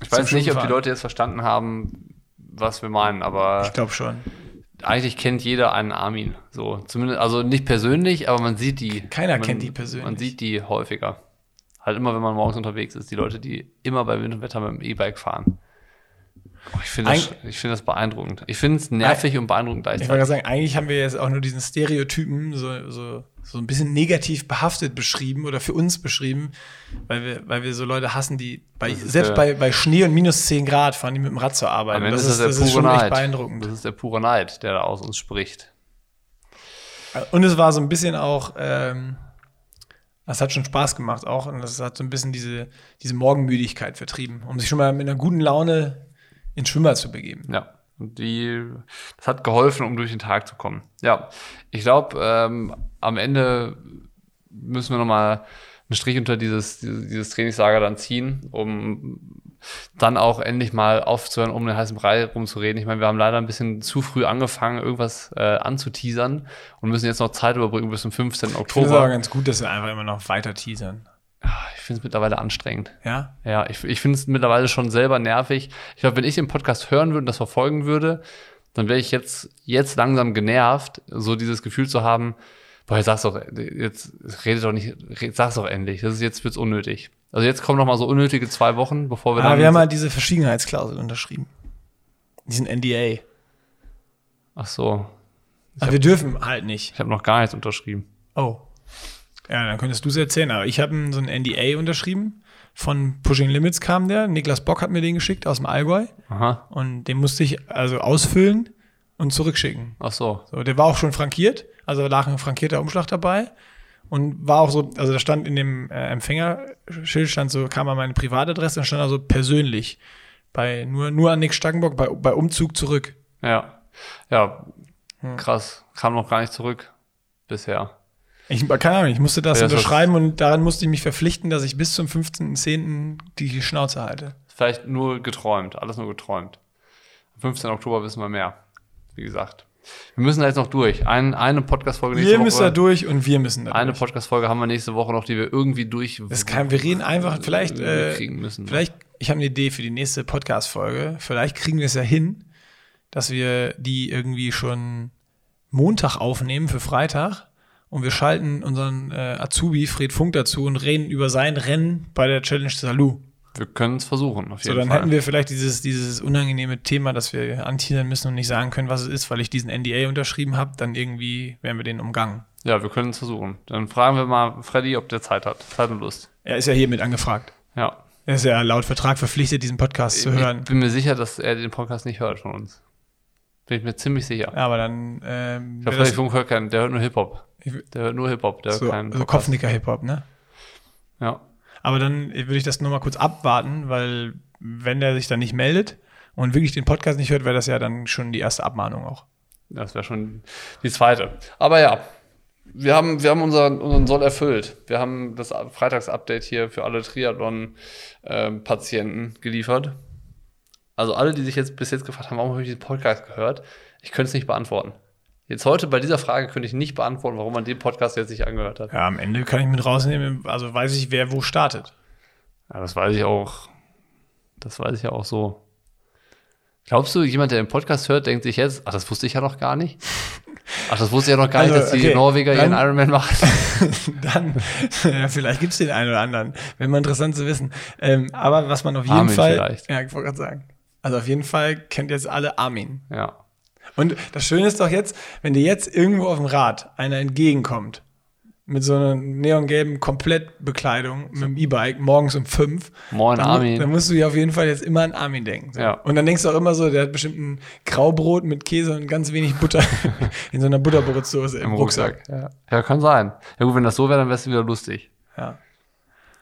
Ich weiß
zum
nicht, ob die Leute jetzt verstanden haben, was wir meinen, aber
Ich glaube schon.
eigentlich kennt jeder einen Armin. So, zumindest, also nicht persönlich, aber man sieht die.
Keiner
man,
kennt die persönlich.
Man sieht die häufiger. Halt immer, wenn man morgens unterwegs ist, die Leute, die immer bei Wind und Wetter mit dem E-Bike fahren. Oh, ich finde das, ich finde das beeindruckend. Ich finde es nervig und beeindruckend
Ich wollte
gleichzeitig.
gerade sagen, eigentlich haben wir jetzt auch nur diesen Stereotypen so, so, so ein bisschen negativ behaftet beschrieben oder für uns beschrieben, weil wir, weil wir so Leute hassen, die bei,
Das ist
selbst
der-
bei, bei Schnee und minus 10 Grad fahren die mit dem Rad zur Arbeit. Das
ist
ist,
das
das
der
ist schon echt
Neid.
beeindruckend.
Das ist der pure Neid, der da aus uns spricht.
Und es war so ein bisschen auch, ähm, das hat schon Spaß gemacht auch und das hat so ein bisschen diese, diese Morgenmüdigkeit vertrieben, um sich schon mal mit einer guten Laune ins Schwimmer zu begeben.
Ja. Und die, das hat geholfen, um durch den Tag zu kommen. Ja, ich glaube, ähm, am Ende müssen wir nochmal einen Strich unter dieses, dieses, dieses Trainingslager dann ziehen, um dann auch endlich mal aufzuhören, um den heißen Brei rumzureden. Ich meine, wir haben leider ein bisschen zu früh angefangen, irgendwas äh, anzuteasern und müssen jetzt noch Zeit überbrücken bis zum 15.
Ich finde es aber
Oktober.
ganz gut, dass wir einfach immer noch weiter teasern.
Ich finde es mittlerweile anstrengend.
Ja?
Ja, ich, ich finde es mittlerweile schon selber nervig. Ich glaube, wenn ich den Podcast hören würde und das verfolgen würde, dann wäre ich jetzt, jetzt langsam genervt, so dieses Gefühl zu haben, boah, jetzt sag's doch, jetzt redet doch nicht, sag's doch endlich, das ist jetzt wird's unnötig. Also jetzt kommen noch mal so unnötige zwei Wochen, bevor wir
Aber
dann.
wir haben halt diese Verschwiegenheitsklausel unterschrieben. Diesen NDA.
Ach so,
Also wir dürfen halt nicht.
ich habe noch gar nichts unterschrieben.
Oh. Ja, dann könntest du es erzählen. Aber ich habe so ein NDA unterschrieben. Von Pushing Limits kam der. Niklas Bock hat mir den geschickt aus dem Allgäu.
Aha.
Und den musste ich also ausfüllen und zurückschicken.
Ach so.
So, der war auch schon frankiert. Also da lag ein frankierter Umschlag dabei. Und war auch so, also da stand in dem äh, Empfängerschild, stand so, kam an meine Privatadresse, dann stand also persönlich. Bei, nur, nur an Nick Stackenbock, bei, bei Umzug zurück.
Ja. Ja.
Hm.
Krass. Kam noch gar nicht zurück. Bisher.
Ich, keine Ahnung, ich musste das
Ja, das
unterschreiben und daran musste ich mich verpflichten, dass ich bis zum 15.10. die Schnauze halte.
Vielleicht nur geträumt. Alles nur geträumt. Am 15. Oktober wissen wir mehr. Wie gesagt. Wir müssen da jetzt noch durch. Ein, eine Podcast-Folge nächste
Wir
Woche.
müssen da durch und wir müssen da
Eine
durch.
Podcast-Folge haben wir nächste Woche noch, die wir irgendwie durch
Das kann, wir reden einfach, vielleicht, äh,
kriegen müssen.
vielleicht, ich habe eine Idee für die nächste Podcast-Folge. Vielleicht kriegen wir es ja hin, dass wir die irgendwie schon Montag aufnehmen für Freitag und wir schalten unseren äh, Azubi Fred Funk dazu und reden über sein Rennen bei der Challenge Salou.
Wir können es versuchen, auf
So,
jeden
dann
Fall.
hätten wir vielleicht dieses, dieses unangenehme Thema, dass wir anteasern müssen und nicht sagen können, was es ist, weil ich diesen NDA unterschrieben habe, dann irgendwie wären wir den umgangen.
ja, wir können es versuchen. Dann fragen wir mal Freddy, ob der Zeit hat. Zeit und Lust.
Er ist ja hiermit angefragt.
Ja.
Er ist ja laut Vertrag verpflichtet, diesen Podcast zu hören.
Ich bin mir sicher, dass er den Podcast nicht hört von uns. Bin ich mir ziemlich sicher.
Ja, aber dann ähm,
Ich glaube, Freddy Funk hört keinen, der hört nur Hip-Hop. Der hört nur Hip-Hop, der
so,
hört keinen
so
Podcast.
Kopfnicker-Hip-Hop, ne?
Ja.
Aber dann würde ich das nur mal kurz abwarten, weil wenn der sich dann nicht meldet und wirklich den Podcast nicht hört, wäre das ja dann schon die erste Abmahnung auch.
Das wäre schon die zweite. Aber ja, wir haben, wir haben unseren, unseren Soll erfüllt. Wir haben das Freitags-Update hier für alle Triathlon-Patienten geliefert. Also alle, die sich jetzt bis jetzt gefragt haben, warum habe ich diesen Podcast gehört, ich könnte es nicht beantworten. Jetzt heute bei dieser Frage könnte ich nicht beantworten, warum man den Podcast jetzt nicht angehört hat.
Ja, am Ende kann ich mit rausnehmen, also weiß ich, wer wo startet.
Ja, das weiß ich auch. Das weiß ich ja auch so. Glaubst du, jemand, der den Podcast hört, denkt sich jetzt, ach, das wusste ich ja noch gar nicht? Ach, das wusste ich ja noch gar
Also,
nicht, dass die
okay,
Norweger ihren
dann-
Ironman machen.
dann, ja, vielleicht gibt's den einen oder anderen. Wäre mal interessant zu wissen. Ähm, aber was man auf jeden
Armin
Fall.
vielleicht.
Ja, ich wollte gerade sagen. Also auf jeden Fall kennt jetzt alle Armin.
Ja.
Und das Schöne ist doch jetzt, wenn dir jetzt irgendwo auf dem Rad einer entgegenkommt, mit so einer neongelben Komplettbekleidung mit dem E-Bike morgens um fünf,
Moin,
dann,
Armin.
dann musst du ja auf jeden Fall jetzt immer an Armin denken. So.
Ja.
Und dann denkst du auch immer so, der hat bestimmt ein Graubrot mit Käse und ganz wenig Butter in so einer Butterbrotsauce im,
Im
Rucksack.
Rucksack. Ja. ja, kann sein. Ja gut, wenn das so wäre, dann wäre es wieder lustig.
Ja.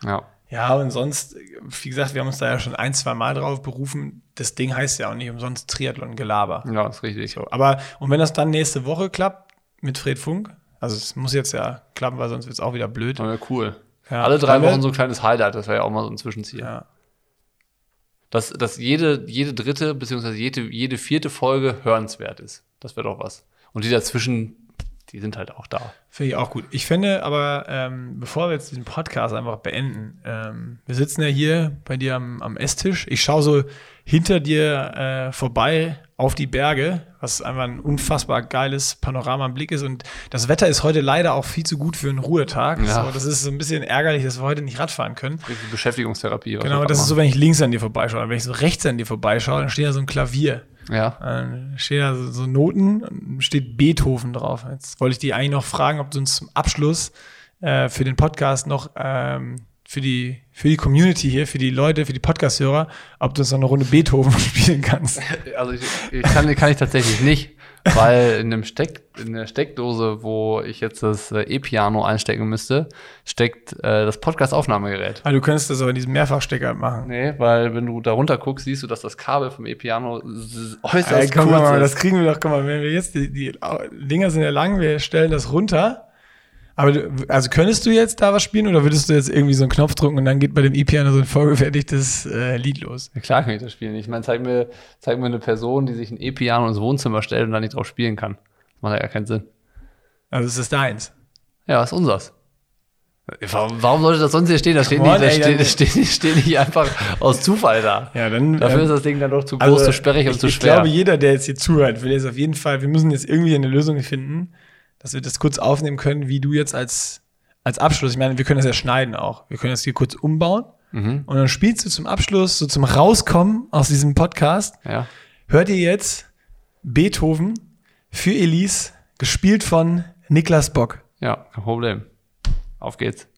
Ja.
Ja, und sonst, wie gesagt, wir haben uns da ja schon ein, zwei Mal drauf berufen. Das Ding heißt ja auch nicht umsonst Triathlon-Gelaber.
Ja, ist richtig.
So, aber, und wenn das dann nächste Woche klappt mit Fred Funk, also es muss jetzt ja klappen, weil sonst wird es auch wieder blöd.
Ja, cool.
Ja,
Alle drei Wochen so ein kleines Highlight, das wäre ja auch mal so ein Zwischenziel.
Ja.
Dass, dass jede, jede dritte, beziehungsweise jede, jede vierte Folge hörenswert ist. Das wäre doch was. Und die dazwischen, die sind halt auch da.
Finde ich auch gut. Ich finde aber, ähm, bevor wir jetzt diesen Podcast einfach beenden, ähm, wir sitzen ja hier bei dir am, am Esstisch. Ich schaue so hinter dir äh, vorbei auf die Berge, was einfach ein unfassbar geiles Panorama im Blick ist. Und das Wetter ist heute leider auch viel zu gut für einen Ruhetag.
Ja.
So, das ist so ein bisschen ärgerlich, dass wir heute nicht Radfahren können.
Beschäftigungstherapie.
Genau, das ist
machen.
so, wenn ich links an dir vorbeischaue. Und wenn ich so rechts an dir vorbeischaue, dann steht da so ein Klavier.
Ja.
Dann stehen da so, so Noten steht Beethoven drauf. Jetzt wollte ich dich eigentlich noch fragen, ob du uns zum Abschluss äh, für den Podcast noch ähm, für die für die Community hier, für die Leute, für die Podcast-Hörer, ob du uns noch eine Runde Beethoven spielen kannst.
Also ich, ich kann, kann ich tatsächlich nicht, weil in dem Steck, in der Steckdose, wo ich jetzt das äh, E-Piano einstecken müsste, steckt äh, das Podcast-Aufnahmegerät.
Ah, du könntest das aber in diesem Mehrfachstecker machen.
Nee, weil wenn du da runter guckst, siehst du, dass das Kabel vom E-Piano äußerst
Ey, komm
kurz
mal,
ist.
das kriegen wir doch, guck mal, wenn wir jetzt, die, die Dinger sind ja lang, wir stellen das runter. Aber du, also könntest du jetzt da was spielen oder würdest du jetzt irgendwie so einen Knopf drücken und dann geht bei dem E-Piano so ein vorgefertigtes äh, Lied los?
Ja, klar kann ich das spielen. Ich meine, zeig mir, zeig mir eine Person, die sich ein E-Piano ins Wohnzimmer stellt und da nicht drauf spielen kann. Das macht ja gar keinen Sinn.
Also es ist deins.
Ja, ist unseres. Warum, warum sollte das sonst hier stehen? Das steht
Come
nicht, das
ey,
steht, das steht, das steht nicht einfach aus Zufall da.
Ja, dann.
Dafür
ähm,
ist das Ding dann doch zu groß,
also,
zu sperrig und
ich,
zu
ich
schwer.
glaube, jeder, der jetzt hier zuhört, will jetzt auf jeden Fall, wir müssen jetzt irgendwie eine Lösung finden, dass wir das kurz aufnehmen können, wie du jetzt als, als Abschluss, ich meine, wir können das ja schneiden auch. Wir können das hier kurz umbauen mhm. und dann spielst du zum Abschluss, so zum Rauskommen aus diesem Podcast.
Ja.
Hört ihr jetzt Beethoven für Elise, gespielt von Niklas Bock.
Ja, kein Problem. Auf geht's.